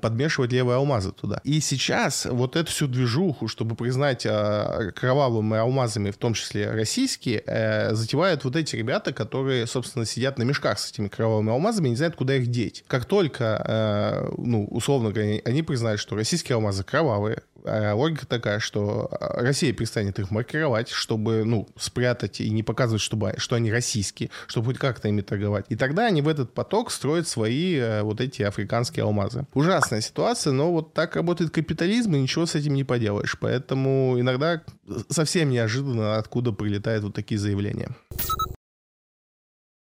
подмешивать левые алмазы туда. И сейчас вот эту всю движуху, чтобы признать а, кровавыми алмазами, в том числе российские, э, затевают вот эти ребята, которые, собственно, сидят на мешках с этими кровавыми алмазами и не знают, куда их деть. Как только, ну, условно говоря, они признают, что российские алмазы кровавые. А логика такая, что а, Россия перестанет их маркировать, чтобы, ну, спрятать и не показывать, чтобы, что они российские, чтобы хоть как-то ими торговать. И тогда они в этот поток строят свои э, вот эти африканские алмазы. Ужасная ситуация, но вот так работает капитализм, и ничего с этим не поделаешь. Поэтому иногда совсем неожиданно, откуда прилетают вот такие заявления.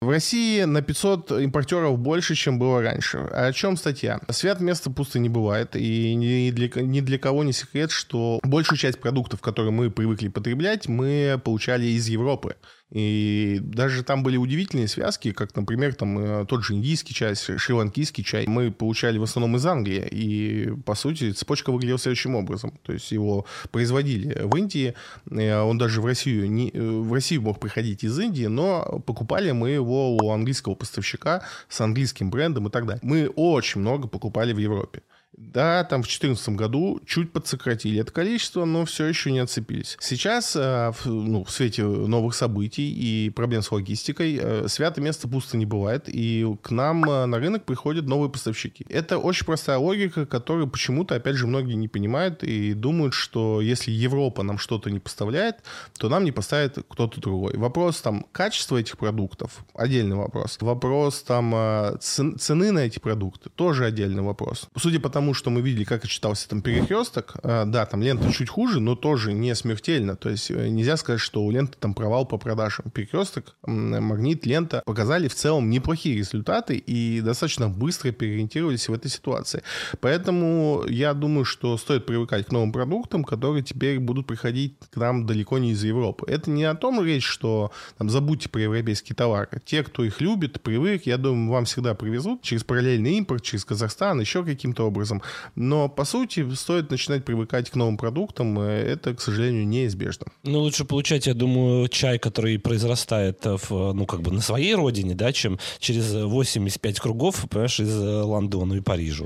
В России на 500 импортеров больше, чем было раньше. О чем статья? Свят места пусто не бывает, и ни для, ни для кого не секрет, что большую часть продуктов, которые мы привыкли потреблять, мы получали из Европы. И даже там были удивительные связки, как, например, там э, тот же индийский чай, шри-ланкийский чай мы получали в основном из Англии. И, по сути, цепочка выглядела следующим образом. То есть его производили в Индии, э, он даже в Россию, не, э, в Россию мог приходить из Индии, но покупали мы его у английского поставщика с английским брендом и так далее. Мы очень много покупали в Европе. Да, там в 2014 году чуть подсократили это количество, но все еще не отцепились. Сейчас, э, ну, в свете новых событий и проблем с логистикой, э, святое место пусто не бывает, и к нам э, на рынок приходят новые поставщики. Это очень простая логика, которую почему-то, опять же, многие не понимают и думают, что если Европа нам что-то не поставляет, то нам не поставит кто-то другой. Вопрос там качества этих продуктов, отдельный вопрос. Вопрос там цены на эти продукты, тоже отдельный вопрос. Судя по тому, тому, что мы видели, как отчитался там перекресток, э, да, там лента чуть хуже, но тоже не смертельно. То есть э, нельзя сказать, что у ленты там провал по продажам. Перекресток, магнит, лента показали в целом неплохие результаты и достаточно быстро переориентировались в этой ситуации. Поэтому я думаю, что стоит привыкать к новым продуктам, которые теперь будут приходить к нам далеко не из Европы. Это не о том речь, что там, забудьте про европейские товары. Те, кто их любит, привык, я думаю, вам всегда привезут через параллельный импорт, через Казахстан, еще каким-то образом. Но, по сути, стоит начинать привыкать к новым продуктам. Это, к сожалению, неизбежно. Ну, лучше получать, я думаю, чай, который произрастает в, ну, как бы на своей родине, да, чем через 85 кругов, понимаешь, из Лондона и Парижа.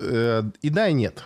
Э, и да, и нет.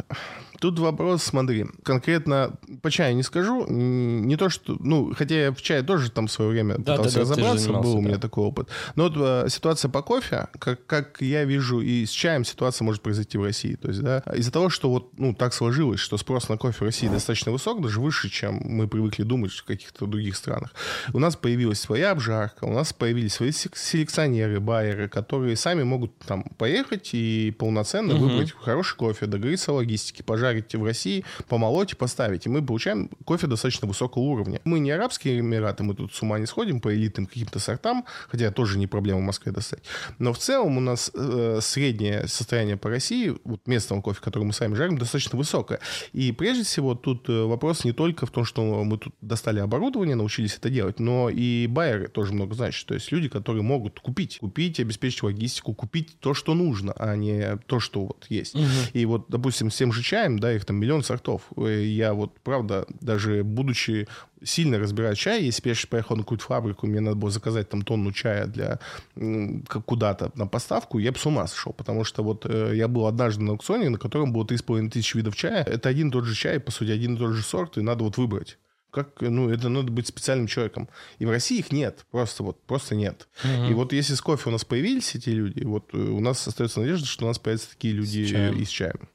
Тут вопрос, смотри, конкретно по чаю не скажу, не то что, ну, хотя я в чае тоже там в свое время да, пытался да, да, разобраться, был у меня да. такой опыт. Но вот э, ситуация по кофе, как, как я вижу, и с чаем ситуация может произойти в России. То есть, да, из-за того, что вот, ну, так сложилось, что спрос на кофе в России достаточно высок, даже выше, чем мы привыкли думать в каких-то других странах. У нас появилась своя обжарка, у нас появились свои селекционеры, байеры, которые сами могут там поехать и полноценно угу. выбрать хороший кофе, договориться о логистике, пожарить пожарить в России, помолоть и поставить. И мы получаем кофе достаточно высокого уровня. Мы не Арабские Эмираты, мы тут с ума не сходим по элитным каким-то сортам, хотя тоже не проблема в Москве достать. Но в целом у нас э, среднее состояние по России, вот местного кофе, который мы сами жарим, достаточно высокое. И прежде всего тут э, вопрос не только в том, что мы тут достали оборудование, научились это делать, но и байеры тоже много значит. То есть люди, которые могут купить, купить, обеспечить логистику, купить то, что нужно, а не то, что вот есть. Угу. И вот, допустим, с тем же чаем, да, их там миллион сортов. Э, я вот, правда, даже будучи сильно разбирать чай, если бы я сейчас поехал на какую-то фабрику, мне надо было заказать там тонну чая для куда-то на поставку, я бы с ума сошел, потому что вот э, я был однажды на аукционе, на котором было 3,5 тысячи видов чая. Это один и тот же чай, по сути, один и тот же сорт, и надо вот выбрать. Как, ну, это надо быть специальным человеком. И в России их нет. Просто вот, просто нет. Угу. И вот если с кофе у нас появились эти люди, вот э, у нас остается надежда, что у нас появятся такие люди с чаем. и с чаем.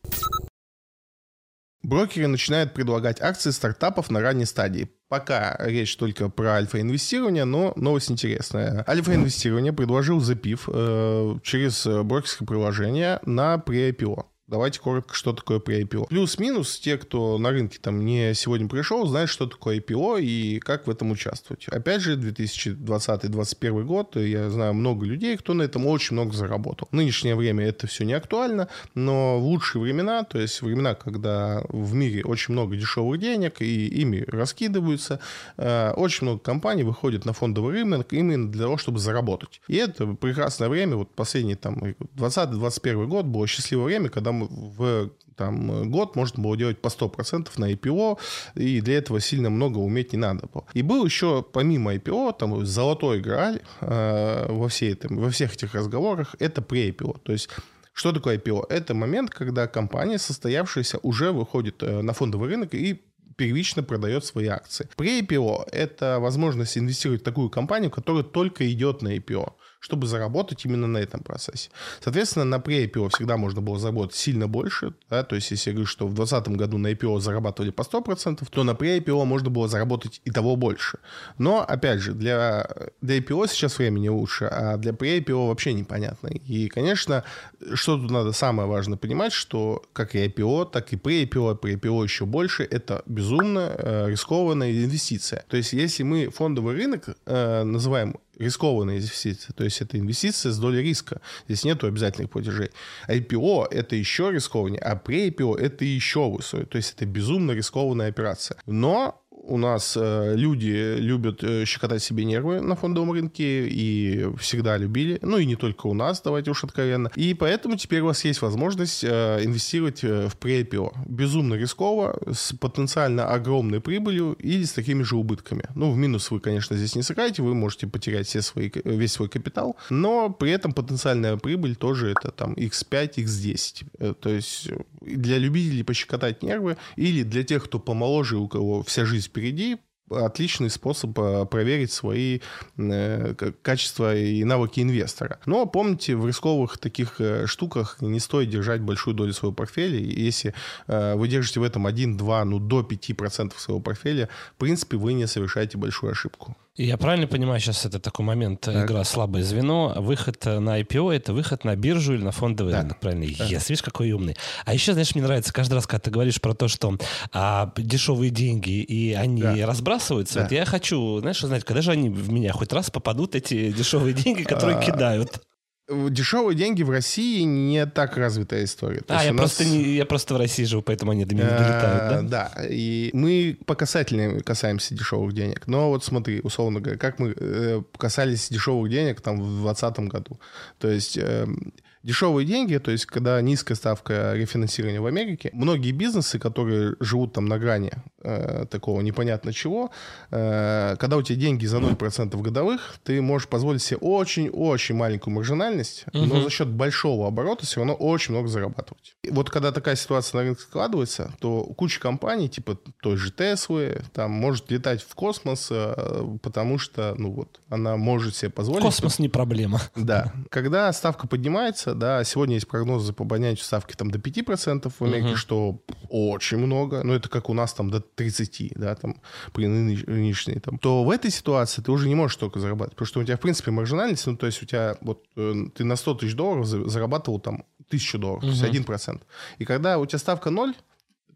Брокеры начинают предлагать акции стартапов на ранней стадии. Пока речь только про альфа-инвестирование, но новость интересная. Альфа-инвестирование предложил запив э, через брокерское приложение на pre-IPO. Давайте коротко, что такое при IPO. Плюс-минус, те, кто на рынке там не сегодня пришел, знают, что такое IPO и как в этом участвовать. Опять же, 2020-2021 год, я знаю много людей, кто на этом очень много заработал. В нынешнее время это все не актуально, но в лучшие времена, то есть времена, когда в мире очень много дешевых денег и ими раскидываются, э, очень много компаний выходит на фондовый рынок именно для того, чтобы заработать. И это прекрасное время, вот последний там 20-21 год было счастливое время, когда мы в там, год можно было делать по 100% на IPO, и для этого сильно много уметь не надо было. И был еще, помимо IPO, там, золотой грааль э, во, всей этом, во всех этих разговорах, это pre-IPO. То есть что такое IPO? Это момент, когда компания, состоявшаяся, уже выходит э, на фондовый рынок и первично продает свои акции. Pre-IPO – это возможность инвестировать в такую компанию, которая только идет на IPO чтобы заработать именно на этом процессе. Соответственно, на pre-IPO всегда можно было заработать сильно больше. Да? То есть, если я говорю, что в 2020 году на IPO зарабатывали по 100%, то на pre-IPO можно было заработать и того больше. Но, опять же, для, для IPO сейчас времени лучше, а для pre-IPO вообще непонятно. И, конечно, что тут надо самое важное понимать, что как и IPO, так и pre-IPO, pre-IPO еще больше, это безумно э, рискованная инвестиция. То есть, если мы фондовый рынок э, называем рискованные инвестиции. То есть это инвестиции с долей риска. Здесь нету обязательных платежей. IPO это еще рискованнее, а pre-IPO это еще высокое. То есть это безумно рискованная операция. Но у нас э, люди любят э, щекотать себе нервы на фондовом рынке и всегда любили. Ну и не только у нас, давайте уж откровенно. И поэтому теперь у вас есть возможность э, инвестировать в pre-IPO. Безумно рисково, с потенциально огромной прибылью или с такими же убытками. Ну, в минус вы, конечно, здесь не сыграете, вы можете потерять все свои, весь свой капитал, но при этом потенциальная прибыль тоже это там x5, x10. Э, то есть для любителей пощекотать нервы или для тех, кто помоложе, у кого вся жизнь впереди, отличный способ э, проверить свои э, качества и навыки инвестора. Но помните, в рисковых таких э, штуках не стоит держать большую долю своего портфеля. Если вы держите в этом 1, 2, ну до 5% своего портфеля, в принципе, вы не совершаете большую ошибку. Я правильно понимаю, сейчас это такой момент, так. игра слабое звено, выход на IPO — это выход на биржу или на фондовый да. рынок, правильно? Да. Yes, видишь, какой умный. А еще, знаешь, мне нравится каждый раз, когда ты говоришь про то, что а, дешевые деньги, и они да. разбрасываются, да. вот я хочу, знаешь, узнать, когда же они в меня хоть раз попадут, эти дешевые деньги, которые а, кидают? Дешевые деньги в России не так развитая история. То а, я, нас... просто не, я просто в России живу, поэтому они до меня не долетают, да? Да, и мы по касательной касаемся дешевых денег. Но вот смотри, условно говоря, как мы э, касались дешевых денег там в 2020 году. То есть эм, дешевые деньги, то есть когда низкая ставка рефинансирования в Америке, многие бизнесы, которые живут там на грани э, такого непонятно чего, э, когда у тебя деньги за 0% годовых, ты можешь позволить себе очень-очень маленькую маржинальность, угу. но за счет большого оборота все равно очень много зарабатывать. И вот когда такая ситуация на рынке складывается, то куча компаний, типа той же Теслы, там может летать в космос, э, потому что, ну вот, она может себе позволить... Космос не проблема. Да. Когда ставка поднимается, да, сегодня есть прогнозы по поднятию ставки там до 5% в Америке, угу. что очень много, но это как у нас там до 30, да, там при нынешней там, то в этой ситуации ты уже не можешь только зарабатывать, потому что у тебя, в принципе, маржинальность, ну, то есть у тебя вот э, ты на 100 тысяч долларов зарабатывал там тысячу долларов, угу. то есть 1%. И когда у тебя ставка 0,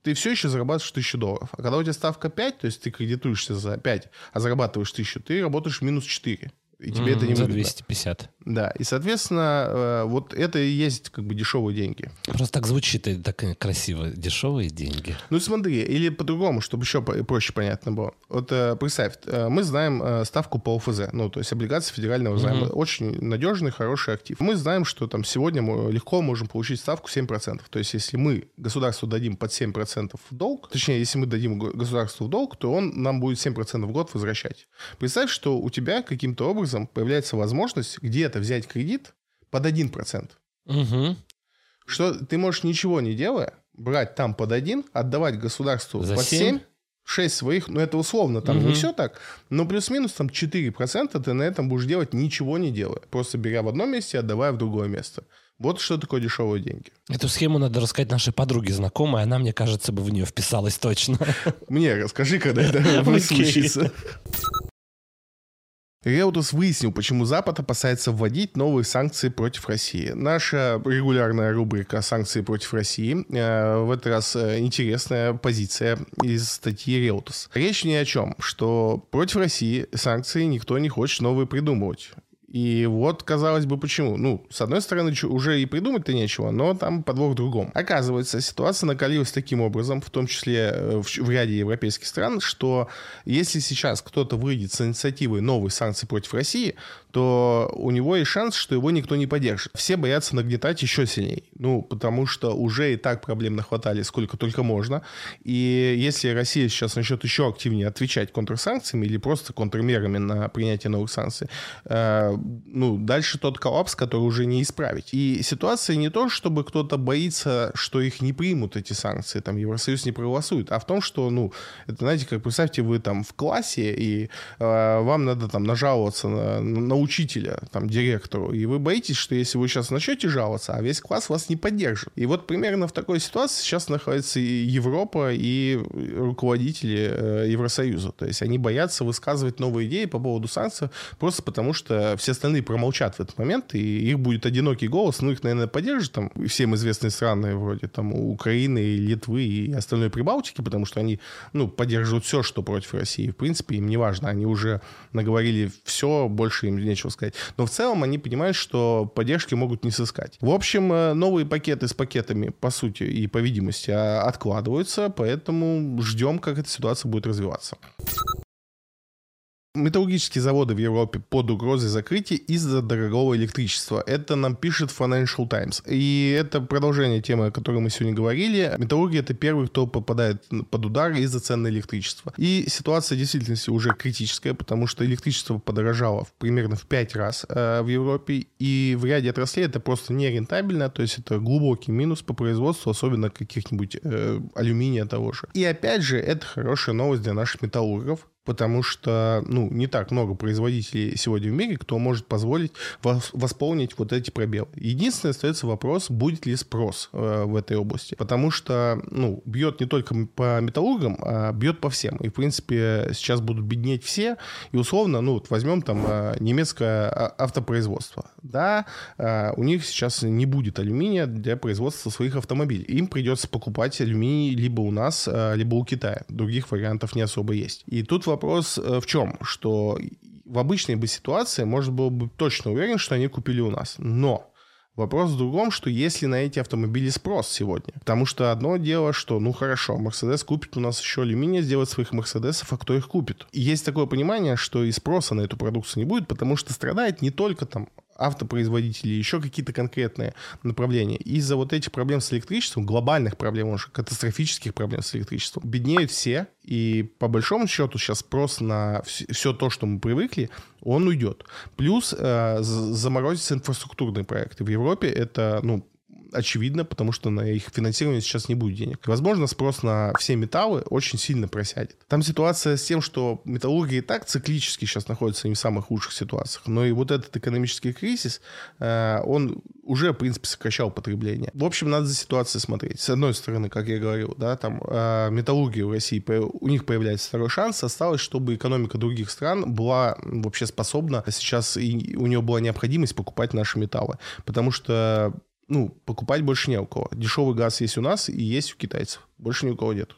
ты все еще зарабатываешь 1000 долларов. А когда у тебя ставка 5, то есть ты кредитуешься за 5, а зарабатываешь 1000, ты работаешь минус 4. И тебе mm, это не за 250. Да, и, соответственно, э, вот это и есть как бы дешевые деньги. Просто так звучит и так красиво. Дешевые деньги. Ну, смотри, или по-другому, чтобы еще проще понятно было. Вот э, представь, э, мы знаем ставку по ОФЗ, ну, то есть облигации федерального займа. Mm-hmm. Очень надежный, хороший актив. Мы знаем, что там сегодня мы легко можем получить ставку 7%. То есть если мы государству дадим под 7% в долг, точнее, если мы дадим государству в долг, то он нам будет 7% в год возвращать. Представь, что у тебя каким-то образом образом появляется возможность где-то взять кредит под 1%. Угу. Что ты можешь ничего не делая, брать там под 1, отдавать государству За под 7, 7 6 своих, ну это условно, там угу. не все так, но плюс-минус там 4% ты на этом будешь делать ничего не делая, просто беря в одном месте, отдавая в другое место. Вот что такое дешевые деньги. Эту схему надо рассказать нашей подруге знакомой, она, мне кажется, бы в нее вписалась точно. Мне расскажи, когда это случится. Реутус выяснил, почему Запад опасается вводить новые санкции против России. Наша регулярная рубрика «Санкции против России». Э, в этот раз э, интересная позиция из статьи Реутус. Речь не о чем, что против России санкции никто не хочет новые придумывать. И вот, казалось бы, почему. Ну, с одной стороны, уже и придумать-то нечего, но там подвох в другом. Оказывается, ситуация накалилась таким образом, в том числе э, в, в ряде европейских стран, что если сейчас кто-то выйдет с инициативой новых санкций против России, то у него есть шанс, что его никто не поддержит. Все боятся нагнетать еще сильнее. Ну, потому что уже и так проблем нахватали сколько только можно. И если Россия сейчас начнет еще активнее отвечать контрсанкциями или просто контрмерами на принятие новых санкций, э, ну, дальше тот коллапс, который уже не исправить. И ситуация не то, чтобы кто-то боится, что их не примут, эти санкции, там, Евросоюз не проголосует, а в том, что, ну, это, знаете, как, представьте, вы там в классе, и э, вам надо там нажаловаться на, на учителя, там, директору, и вы боитесь, что если вы сейчас начнете жаловаться, а весь класс вас не поддержит. И вот примерно в такой ситуации сейчас находится и Европа, и руководители э, Евросоюза. То есть они боятся высказывать новые идеи по поводу санкций, просто потому что все остальные промолчат в этот момент, и их будет одинокий голос, ну, их, наверное, поддержат там всем известные страны вроде там Украины, Литвы и остальной Прибалтики, потому что они, ну, поддерживают все, что против России. В принципе, им не важно, они уже наговорили все, больше им нечего сказать. Но в целом они понимают, что поддержки могут не сыскать. В общем, э, новые пакеты с пакетами, по сути и по видимости, а, откладываются, поэтому ждем, как эта ситуация будет развиваться. Металлургические заводы в Европе под угрозой закрытия из-за дорогого электричества. Это нам пишет Financial Times. И это продолжение темы, о которой мы сегодня говорили. Металлурги — это первый, кто попадает под удар из-за цен на электричество. И ситуация в действительности уже критическая, потому что электричество подорожало в, примерно в 5 раз э, в Европе. И в ряде отраслей это просто нерентабельно, то есть это глубокий минус по производству, особенно каких-нибудь э, алюминия того же. И опять же, это хорошая новость для наших металлургов, потому что, ну, не так много производителей сегодня в мире, кто может позволить восполнить вот эти пробелы. Единственный остается вопрос, будет ли спрос э, в этой области, потому что, ну, бьет не только по металлургам, а бьет по всем. И, в принципе, сейчас будут беднеть все, и условно, ну, вот возьмем там э, немецкое а, автопроизводство. Да, э, у них сейчас не будет алюминия для производства своих автомобилей. Им придется покупать алюминий либо у нас, э, либо у Китая. Других вариантов не особо есть. И тут вопрос вопрос э, в чем? Что в обычной бы ситуации можно было бы точно уверен, что они купили у нас. Но Вопрос в другом, что если на эти автомобили спрос сегодня. Потому что одно дело, что, ну хорошо, Mercedes купит у нас еще алюминия, сделает своих Мерседесов, а кто их купит? И есть такое понимание, что и спроса на эту продукцию не будет, потому что страдает не только там автопроизводители, еще какие-то конкретные направления. Из-за вот этих проблем с электричеством, глобальных проблем, уже катастрофических проблем с электричеством, беднеют все, и по большому счету сейчас спрос на все то, что мы привыкли, он уйдет. Плюс э, заморозятся инфраструктурные проекты. В Европе это, ну, очевидно, потому что на их финансирование сейчас не будет денег. Возможно, спрос на все металлы очень сильно просядет. Там ситуация с тем, что металлургия и так циклически сейчас находится не в самых лучших ситуациях, но и вот этот экономический кризис, э, он уже, в принципе, сокращал потребление. В общем, надо за ситуацией смотреть. С одной стороны, как я говорил, да, там э, металлургия в России, у них появляется второй шанс. Осталось, чтобы экономика других стран была вообще способна сейчас, и у нее была необходимость покупать наши металлы. Потому что ну, покупать больше не у кого. Дешевый газ есть у нас и есть у китайцев. Больше ни у кого нет.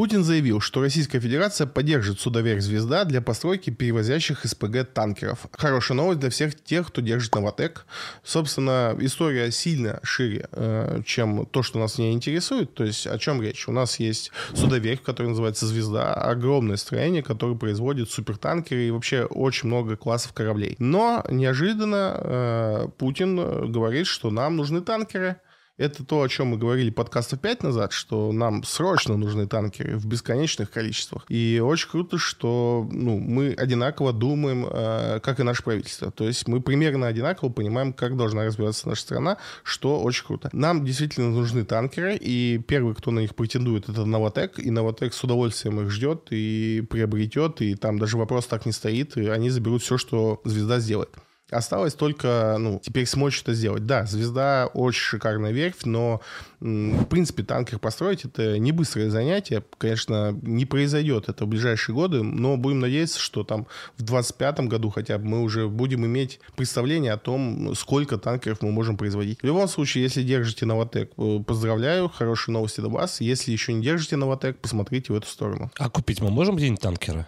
Путин заявил, что Российская Федерация поддержит судоверх «Звезда» для постройки перевозящих СПГ танкеров. Хорошая новость для всех тех, кто держит «Новотек». Собственно, история сильно шире, э, чем то, что нас не интересует. То есть о чем речь? У нас есть судоверх, который называется «Звезда», огромное строение, которое производит супертанкеры и вообще очень много классов кораблей. Но неожиданно э, Путин говорит, что нам нужны танкеры – это то, о чем мы говорили подкастов 5 назад, что нам срочно нужны танкеры в бесконечных количествах. И очень круто, что ну, мы одинаково думаем, э, как и наше правительство. То есть мы примерно одинаково понимаем, как должна развиваться наша страна, что очень круто. Нам действительно нужны танкеры, и первый, кто на них претендует, это Новотек, и Новотек с удовольствием их ждет и приобретет, и там даже вопрос так не стоит, и они заберут все, что звезда сделает. Осталось только, ну, теперь смочь это сделать. Да, «Звезда» очень шикарная верфь, но, в принципе, танкер построить — это не быстрое занятие. Конечно, не произойдет это в ближайшие годы, но будем надеяться, что там в 25 году хотя бы мы уже будем иметь представление о том, сколько танкеров мы можем производить. В любом случае, если держите Новотек, э, поздравляю, хорошие новости для вас. Если еще не держите Новотек, посмотрите в эту сторону. А купить мы можем где-нибудь танкеры?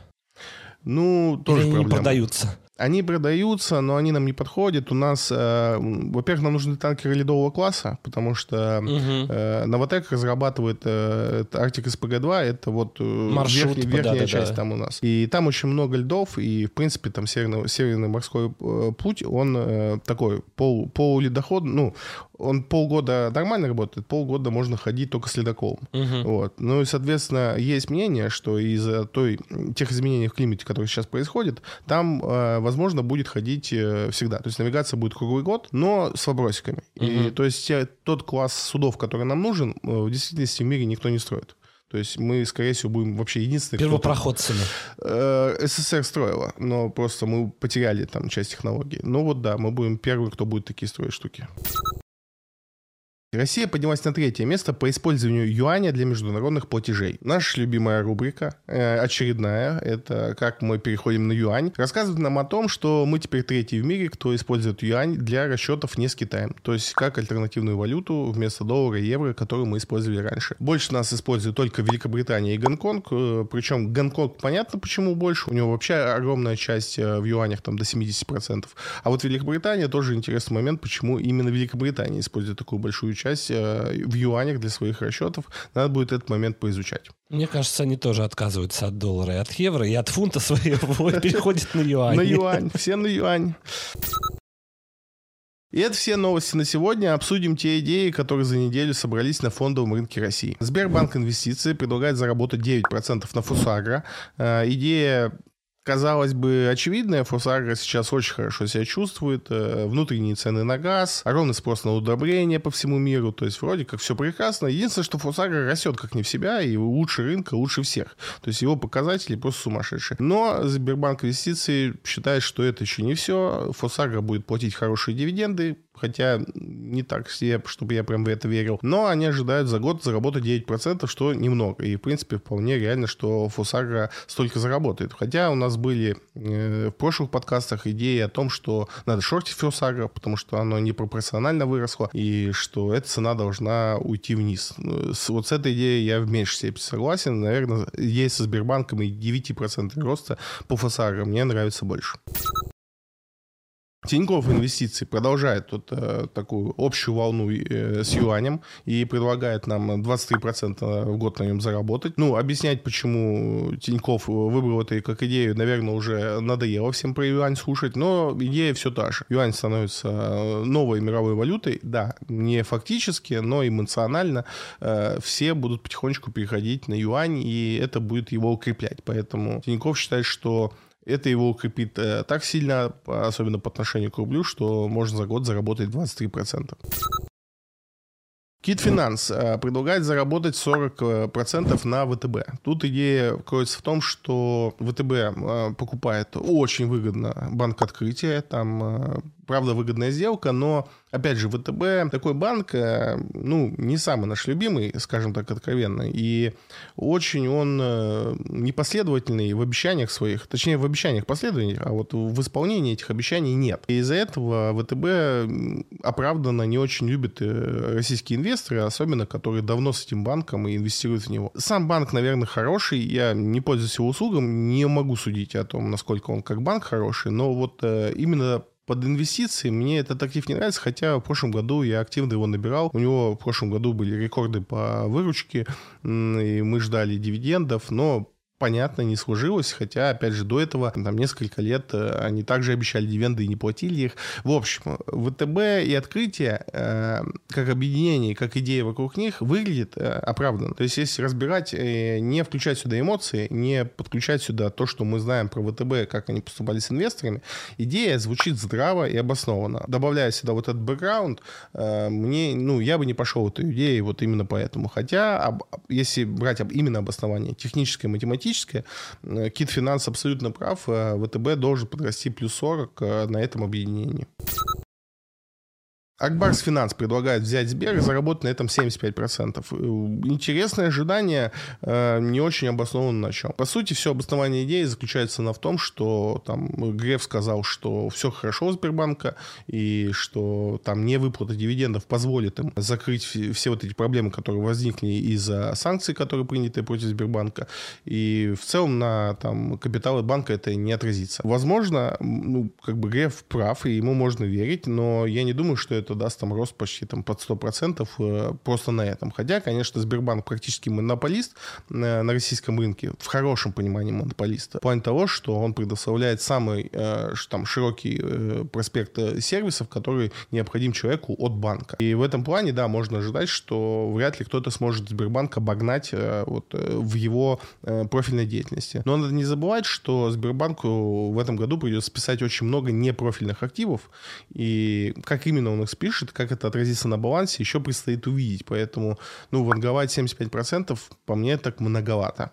Ну, тоже Или они не продаются? Они продаются, но они нам не подходят. У нас, э, во-первых, нам нужны танкеры ледового класса, потому что угу. э, Новотек разрабатывает э, Arctic SPG-2, это вот э, Маршрут, верхняя, верхняя да, часть да. там у нас. И там очень много льдов, и, в принципе, там северный, северный морской э, путь, он э, такой пол, полуледоход, ну, он полгода нормально работает, полгода можно ходить только с ледоколом. Угу. Вот. Ну и, соответственно, есть мнение, что из-за той, тех изменений в климате, которые сейчас происходят, там, э, возможно, будет ходить э, всегда. То есть навигация будет круглый год, но с вопросиками. Угу. И, то есть те, тот класс судов, который нам нужен, э, в действительности в мире никто не строит. То есть мы, скорее всего, будем вообще единственные... Первопроходцами. Э, СССР строила, но просто мы потеряли там часть технологий. Ну вот да, мы будем первые, кто будет такие строить штуки. Россия поднялась на третье место по использованию юаня для международных платежей. Наша любимая рубрика, э, очередная, это как мы переходим на юань, рассказывает нам о том, что мы теперь третий в мире, кто использует юань для расчетов не с Китаем. То есть как альтернативную валюту вместо доллара и евро, которую мы использовали раньше. Больше нас используют только Великобритания и Гонконг. Э, Причем Гонконг понятно почему больше. У него вообще огромная часть э, в юанях, там до 70%. А вот Великобритания тоже интересный момент, почему именно Великобритания использует такую большую часть э, в юанях для своих расчетов. Надо будет этот момент поизучать. Мне кажется, они тоже отказываются от доллара и от евро, и от фунта своего переходят на юань. На юань, все на юань. И это все новости на сегодня. Обсудим те идеи, которые за неделю собрались на фондовом рынке России. Сбербанк Инвестиции предлагает заработать 9% на Фусагра. Э, идея казалось бы, очевидное. Фосагро сейчас очень хорошо себя чувствует. Э, внутренние цены на газ, огромный спрос на удобрения по всему миру. То есть вроде как все прекрасно. Единственное, что Фосагро растет как не в себя и лучше рынка, лучше всех. То есть его показатели просто сумасшедшие. Но Сбербанк инвестиции считает, что это еще не все. Фосагро будет платить хорошие дивиденды, хотя не так все, чтобы я прям в это верил. Но они ожидают за год заработать 9%, что немного. И, в принципе, вполне реально, что Фосагра столько заработает. Хотя у нас были э, в прошлых подкастах идеи о том, что надо шортить Фосагра, потому что оно непропорционально выросло, и что эта цена должна уйти вниз. Вот с этой идеей я в меньшей степени согласен. Наверное, идея со Сбербанком и 9% роста по Фосагра мне нравится больше. Тинькофф Инвестиции продолжает тут э, такую общую волну э, с юанем и предлагает нам 23% в год на нем заработать. Ну, объяснять, почему Тинькофф выбрал это как идею, наверное, уже надоело всем про юань слушать, но идея все та же. Юань становится э, новой мировой валютой, да, не фактически, но эмоционально э, все будут потихонечку переходить на юань, и это будет его укреплять. Поэтому Тинькофф считает, что это его укрепит э, так сильно, особенно по отношению к рублю, что можно за год заработать 23%. Кит Финанс э, предлагает заработать 40% на ВТБ. Тут идея кроется в том, что ВТБ э, покупает очень выгодно банк открытия, там правда выгодная сделка, но опять же, ВТБ такой банк, э, ну, не самый наш любимый, скажем так, откровенно, и очень он э, непоследовательный в обещаниях своих, точнее, в обещаниях последовательных, а вот в исполнении этих обещаний нет. И из-за этого ВТБ оправданно не очень любит э, российские инвесторы, особенно которые давно с этим банком и инвестируют в него. Сам банк, наверное, хороший, я не пользуюсь его услугам, не могу судить о том, насколько он как банк хороший, но вот именно под инвестиции мне этот актив не нравится, хотя в прошлом году я активно его набирал. У него в прошлом году были рекорды по выручке, и мы ждали дивидендов, но понятно, не сложилось, хотя, опять же, до этого, там, несколько лет э, они также обещали дивиденды и не платили их. В общем, ВТБ и открытие, э, как объединение, как идея вокруг них, выглядит э, оправданно. То есть, если разбирать, не включать сюда эмоции, не подключать сюда то, что мы знаем про ВТБ, как они поступали с инвесторами, идея звучит здраво и обоснованно. Добавляя сюда вот этот бэкграунд, мне, ну, я бы не пошел в эту идею вот именно поэтому. Хотя, если брать именно обоснование техническое, математическое, фантастическое. Э, Кит Финанс абсолютно прав. Э, ВТБ должен подрасти плюс 40 э, на этом объединении. Акбарс Финанс предлагает взять Сбер и заработать на этом 75%. Э, интересное ожидание э, не очень обосновано на чем. По сути, все обоснование идеи заключается на в том, что там Греф сказал, что все хорошо у Сбербанка и что там не выплата дивидендов позволит им закрыть все вот эти проблемы, которые возникли из-за санкций, которые приняты против Сбербанка. И в целом на там, капиталы банка это не отразится. Возможно, ну, как бы Греф прав, и ему можно верить, но я не думаю, что это это даст там рост почти там под 100% э, просто на этом. Хотя, конечно, Сбербанк практически монополист э, на российском рынке, в хорошем понимании монополиста. В плане того, что он предоставляет самый э, там широкий проспект сервисов, который необходим человеку от банка. И в этом плане, да, можно ожидать, что вряд ли кто-то сможет Сбербанк обогнать вот в его профильной деятельности. Но надо не забывать, что Сбербанку в этом году придется списать очень много непрофильных активов, и как именно он их пишет, как это отразится на балансе, еще предстоит увидеть. Поэтому, ну, ванговать 75% по мне так многовато.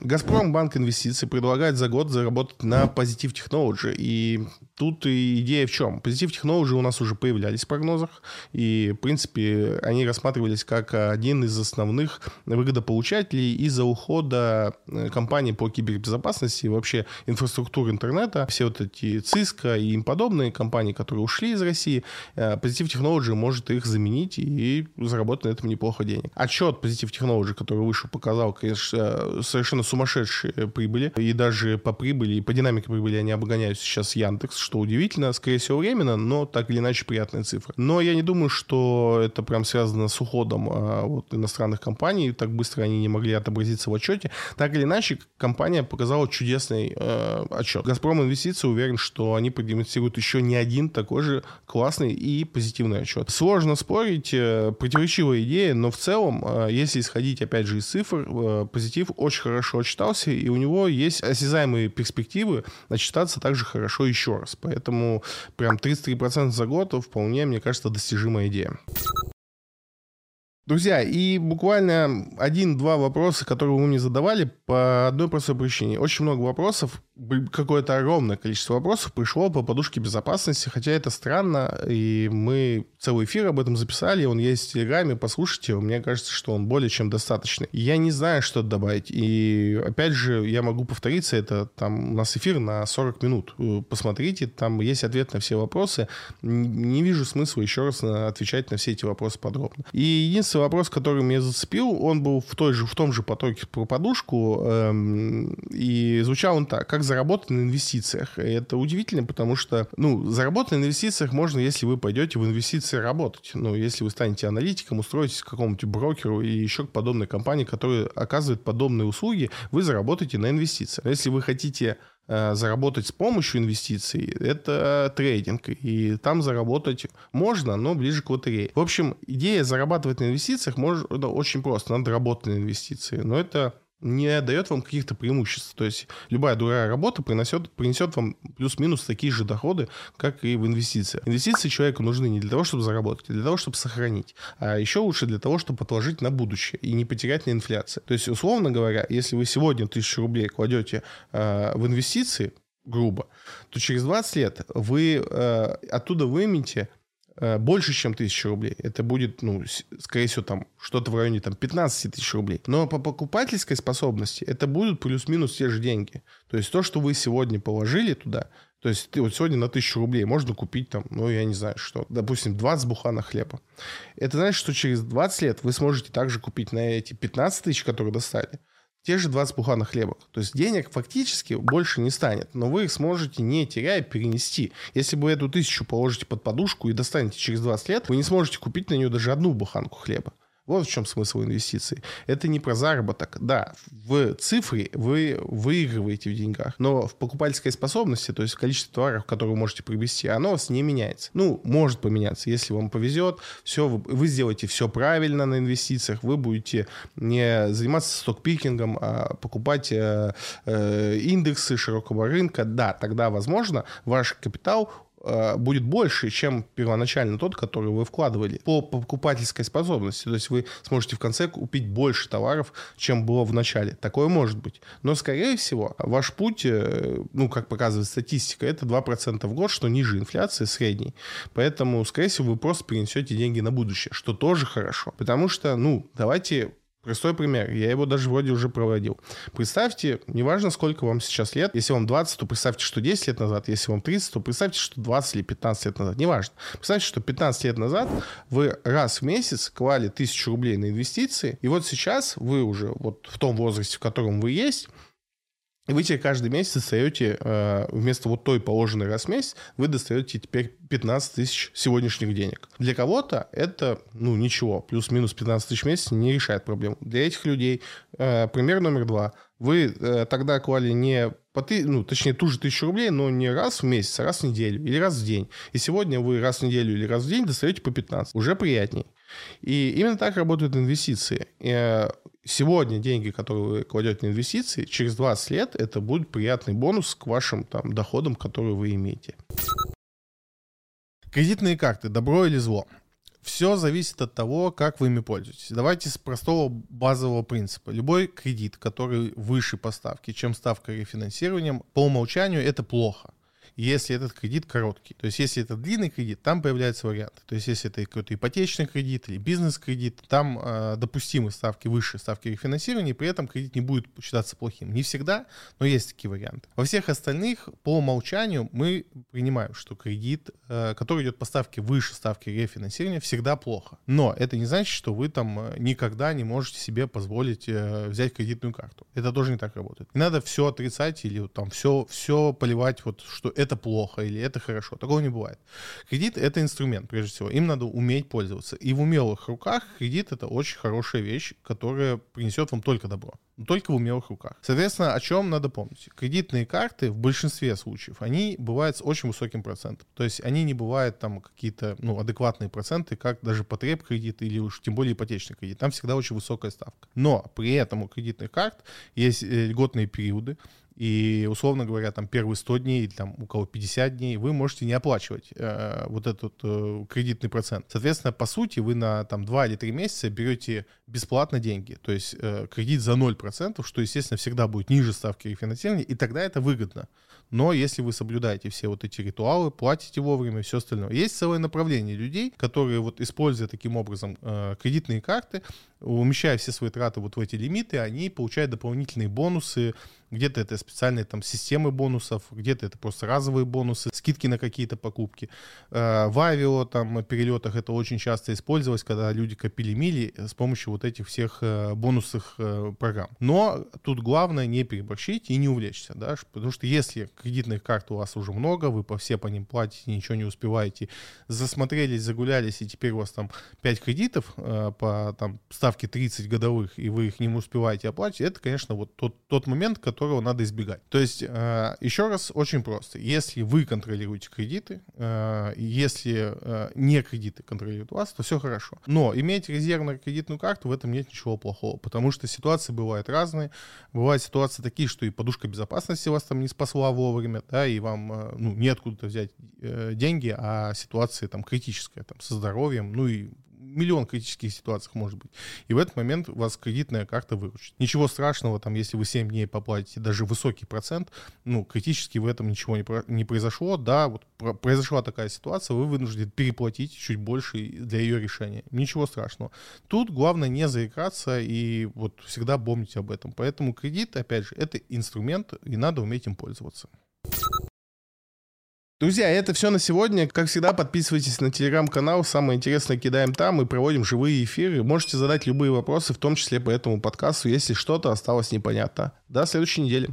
Газпром Банк Инвестиций предлагает за год заработать на Positive Technology. И тут идея в чем? Positive Technology у нас уже появлялись в прогнозах. И, в принципе, они рассматривались как один из основных выгодополучателей из-за ухода э, компании по кибербезопасности и вообще инфраструктуры интернета. Все вот эти Cisco и им подобные компании, которые ушли из России, э, Positive Technology может их заменить и заработать на этом неплохо денег. Отчет Positive Technology, который вышел, показал, конечно, э, совершенно сумасшедшие прибыли. И даже по прибыли, и по динамике прибыли они обгоняют сейчас Яндекс, что удивительно, скорее всего, временно, но так или иначе приятная цифра. Но я не думаю, что это прям связано с уходом а, вот, иностранных компаний, так быстро они не могли отобразиться в отчете. Так или иначе, компания показала чудесный э, отчет. Газпром Инвестиции уверен, что они продемонстрируют еще не один такой же классный и позитивный отчет. Сложно спорить, э, противоречивая идея, но в целом, э, если исходить опять же из цифр, э, позитив очень хорошо отчитался, и у него есть осязаемые перспективы отчитаться также хорошо еще раз. Поэтому прям 33% за год вполне, мне кажется, достижимая идея. Друзья, и буквально один-два вопроса, которые вы мне задавали, по одной простой причине. Очень много вопросов, какое-то огромное количество вопросов пришло по подушке безопасности, хотя это странно, и мы целый эфир об этом записали, он есть в Телеграме, послушайте, мне кажется, что он более чем достаточный. Я не знаю, что добавить, и опять же, я могу повториться, это там у нас эфир на 40 минут, посмотрите, там есть ответ на все вопросы, не вижу смысла еще раз отвечать на все эти вопросы подробно. И единственное, вопрос, который меня зацепил, он был в, той же, в том же потоке про подушку, эм, и звучал он так, как заработать на инвестициях. И это удивительно, потому что, ну, заработать на инвестициях можно, если вы пойдете в инвестиции работать. Ну, если вы станете аналитиком, устроитесь к какому-нибудь брокеру или еще к подобной компании, которая оказывает подобные услуги, вы заработаете на инвестициях. Если вы хотите заработать с помощью инвестиций, это трейдинг. И там заработать можно, но ближе к лотерее. В общем, идея зарабатывать на инвестициях можно очень просто. Надо работать на инвестиции. Но это не дает вам каких-то преимуществ. То есть любая другая работа принесет, принесет вам плюс-минус такие же доходы, как и в инвестициях. Инвестиции человеку нужны не для того, чтобы заработать, а для того, чтобы сохранить. А еще лучше для того, чтобы отложить на будущее и не потерять на инфляции. То есть, условно говоря, если вы сегодня тысячу рублей кладете э, в инвестиции, грубо, то через 20 лет вы э, оттуда выймете Э, больше, чем 1000 рублей. Это будет, ну, скорее всего, там что-то в районе там 15 тысяч рублей. Но по покупательской способности это будут плюс-минус те же деньги. То есть то, что вы сегодня положили туда, то есть ты вот сегодня на 1000 рублей можно купить там, ну, я не знаю, что, допустим, 20 бухана хлеба. Это значит, что через 20 лет вы сможете также купить на эти 15 тысяч, которые достали, те же 20 буханок хлеба. То есть денег фактически больше не станет, но вы их сможете, не теряя, перенести. Если вы эту тысячу положите под подушку и достанете через 20 лет, вы не сможете купить на нее даже одну буханку хлеба. Вот в чем смысл инвестиций. Это не про заработок. Да, в цифре вы выигрываете в деньгах, но в покупательской способности, то есть в количестве товаров, которые вы можете приобрести, оно вас не меняется. Ну, может поменяться, если вам повезет. Все, вы, вы сделаете все правильно на инвестициях, вы будете не заниматься стокпикингом, а покупать э, э, индексы широкого рынка. Да, тогда, возможно, ваш капитал будет больше, чем первоначально тот, который вы вкладывали по покупательской способности. То есть вы сможете в конце купить больше товаров, чем было в начале. Такое может быть. Но, скорее всего, ваш путь, э, ну, как показывает статистика, это 2% в год, что ниже инфляции средней. Поэтому, скорее всего, вы просто перенесете деньги на будущее, что тоже хорошо. Потому что, ну, давайте Простой пример, я его даже вроде уже проводил. Представьте, неважно, сколько вам сейчас лет, если вам 20, то представьте, что 10 лет назад, если вам 30, то представьте, что 20 или 15 лет назад, неважно. Представьте, что 15 лет назад вы раз в месяц клали 1000 рублей на инвестиции, и вот сейчас вы уже вот в том возрасте, в котором вы есть, и вы тебе каждый месяц достаете, э, вместо вот той положенной раз в месяц, вы достаете теперь 15 тысяч сегодняшних денег. Для кого-то это, ну, ничего, плюс-минус 15 тысяч в месяц не решает проблему. Для этих людей э, пример номер два. Вы э, тогда клали не по ты, ну, точнее, ту же тысячу рублей, но не раз в месяц, а раз в неделю или раз в день. И сегодня вы раз в неделю или раз в день достаете по 15. Уже приятней. И именно так работают инвестиции. Сегодня деньги, которые вы кладете на инвестиции, через 20 лет это будет приятный бонус к вашим там, доходам, которые вы имеете. Кредитные карты. Добро или зло? Все зависит от того, как вы ими пользуетесь. Давайте с простого базового принципа. Любой кредит, который выше по ставке, чем ставка рефинансирования, по умолчанию это плохо если этот кредит короткий. То есть, если это длинный кредит, там появляются варианты. То есть, если это какой-то ипотечный кредит или бизнес-кредит, там э, допустимы ставки выше ставки рефинансирования, и при этом кредит не будет считаться плохим. Не всегда, но есть такие варианты. Во всех остальных, по умолчанию, мы принимаем, что кредит, э, который идет по ставке выше ставки рефинансирования, всегда плохо. Но это не значит, что вы там э, никогда не можете себе позволить э, взять кредитную карту. Это тоже не так работает. Не надо все отрицать или там все, все поливать, вот что это это плохо или это хорошо. Такого не бывает. Кредит — это инструмент, прежде всего. Им надо уметь пользоваться. И в умелых руках кредит — это очень хорошая вещь, которая принесет вам только добро. Только в умелых руках. Соответственно, о чем надо помнить? Кредитные карты в большинстве случаев, они бывают с очень высоким процентом. То есть они не бывают там какие-то ну, адекватные проценты, как даже потреб кредит или уж тем более ипотечный кредит. Там всегда очень высокая ставка. Но при этом у кредитных карт есть э, льготные периоды, и, условно говоря, там первые 100 дней там у кого 50 дней вы можете не оплачивать э, вот этот э, кредитный процент. Соответственно, по сути, вы на там 2 или 3 месяца берете бесплатно деньги, то есть э, кредит за 0%, что, естественно, всегда будет ниже ставки рефинансирования, и тогда это выгодно. Но если вы соблюдаете все вот эти ритуалы, платите вовремя и все остальное. Есть целое направление людей, которые вот используя таким образом э, кредитные карты, умещая все свои траты вот в эти лимиты, они получают дополнительные бонусы, где-то это специальные там системы бонусов, где-то это просто разовые бонусы, скидки на какие-то покупки. Э, в авиа там перелетах это очень часто использовалось, когда люди копили мили с помощью вот этих всех э, бонусных э, программ. Но тут главное не переборщить и не увлечься, да, потому что если кредитных карт у вас уже много, вы по все по ним платите, ничего не успеваете, засмотрелись, загулялись, и теперь у вас там 5 кредитов по там ставке 30 годовых, и вы их не успеваете оплачивать, это, конечно, вот тот, тот момент, которого надо избегать. То есть, э, еще раз, очень просто. Если вы контролируете кредиты, э, если э, не кредиты контролируют вас, то все хорошо. Но иметь резервную кредитную карту, в этом нет ничего плохого, потому что ситуации бывают разные. Бывают ситуации такие, что и подушка безопасности вас там не спасла вовремя, да, и вам ну, неоткуда взять деньги, а ситуация там критическая, там, со здоровьем, ну и миллион критических ситуаций может быть. И в этот момент вас кредитная карта выручит. Ничего страшного, там, если вы 7 дней поплатите даже высокий процент, ну, критически в этом ничего не, не произошло. Да, вот произошла такая ситуация, вы вынуждены переплатить чуть больше для ее решения. Ничего страшного. Тут главное не заикаться и вот всегда помнить об этом. Поэтому кредит, опять же, это инструмент, и надо уметь им пользоваться. Друзья, это все на сегодня. Как всегда, подписывайтесь на телеграм-канал. Самое интересное кидаем там. Мы проводим живые эфиры. Можете задать любые вопросы, в том числе по этому подкасту, если что-то осталось непонятно. До следующей недели.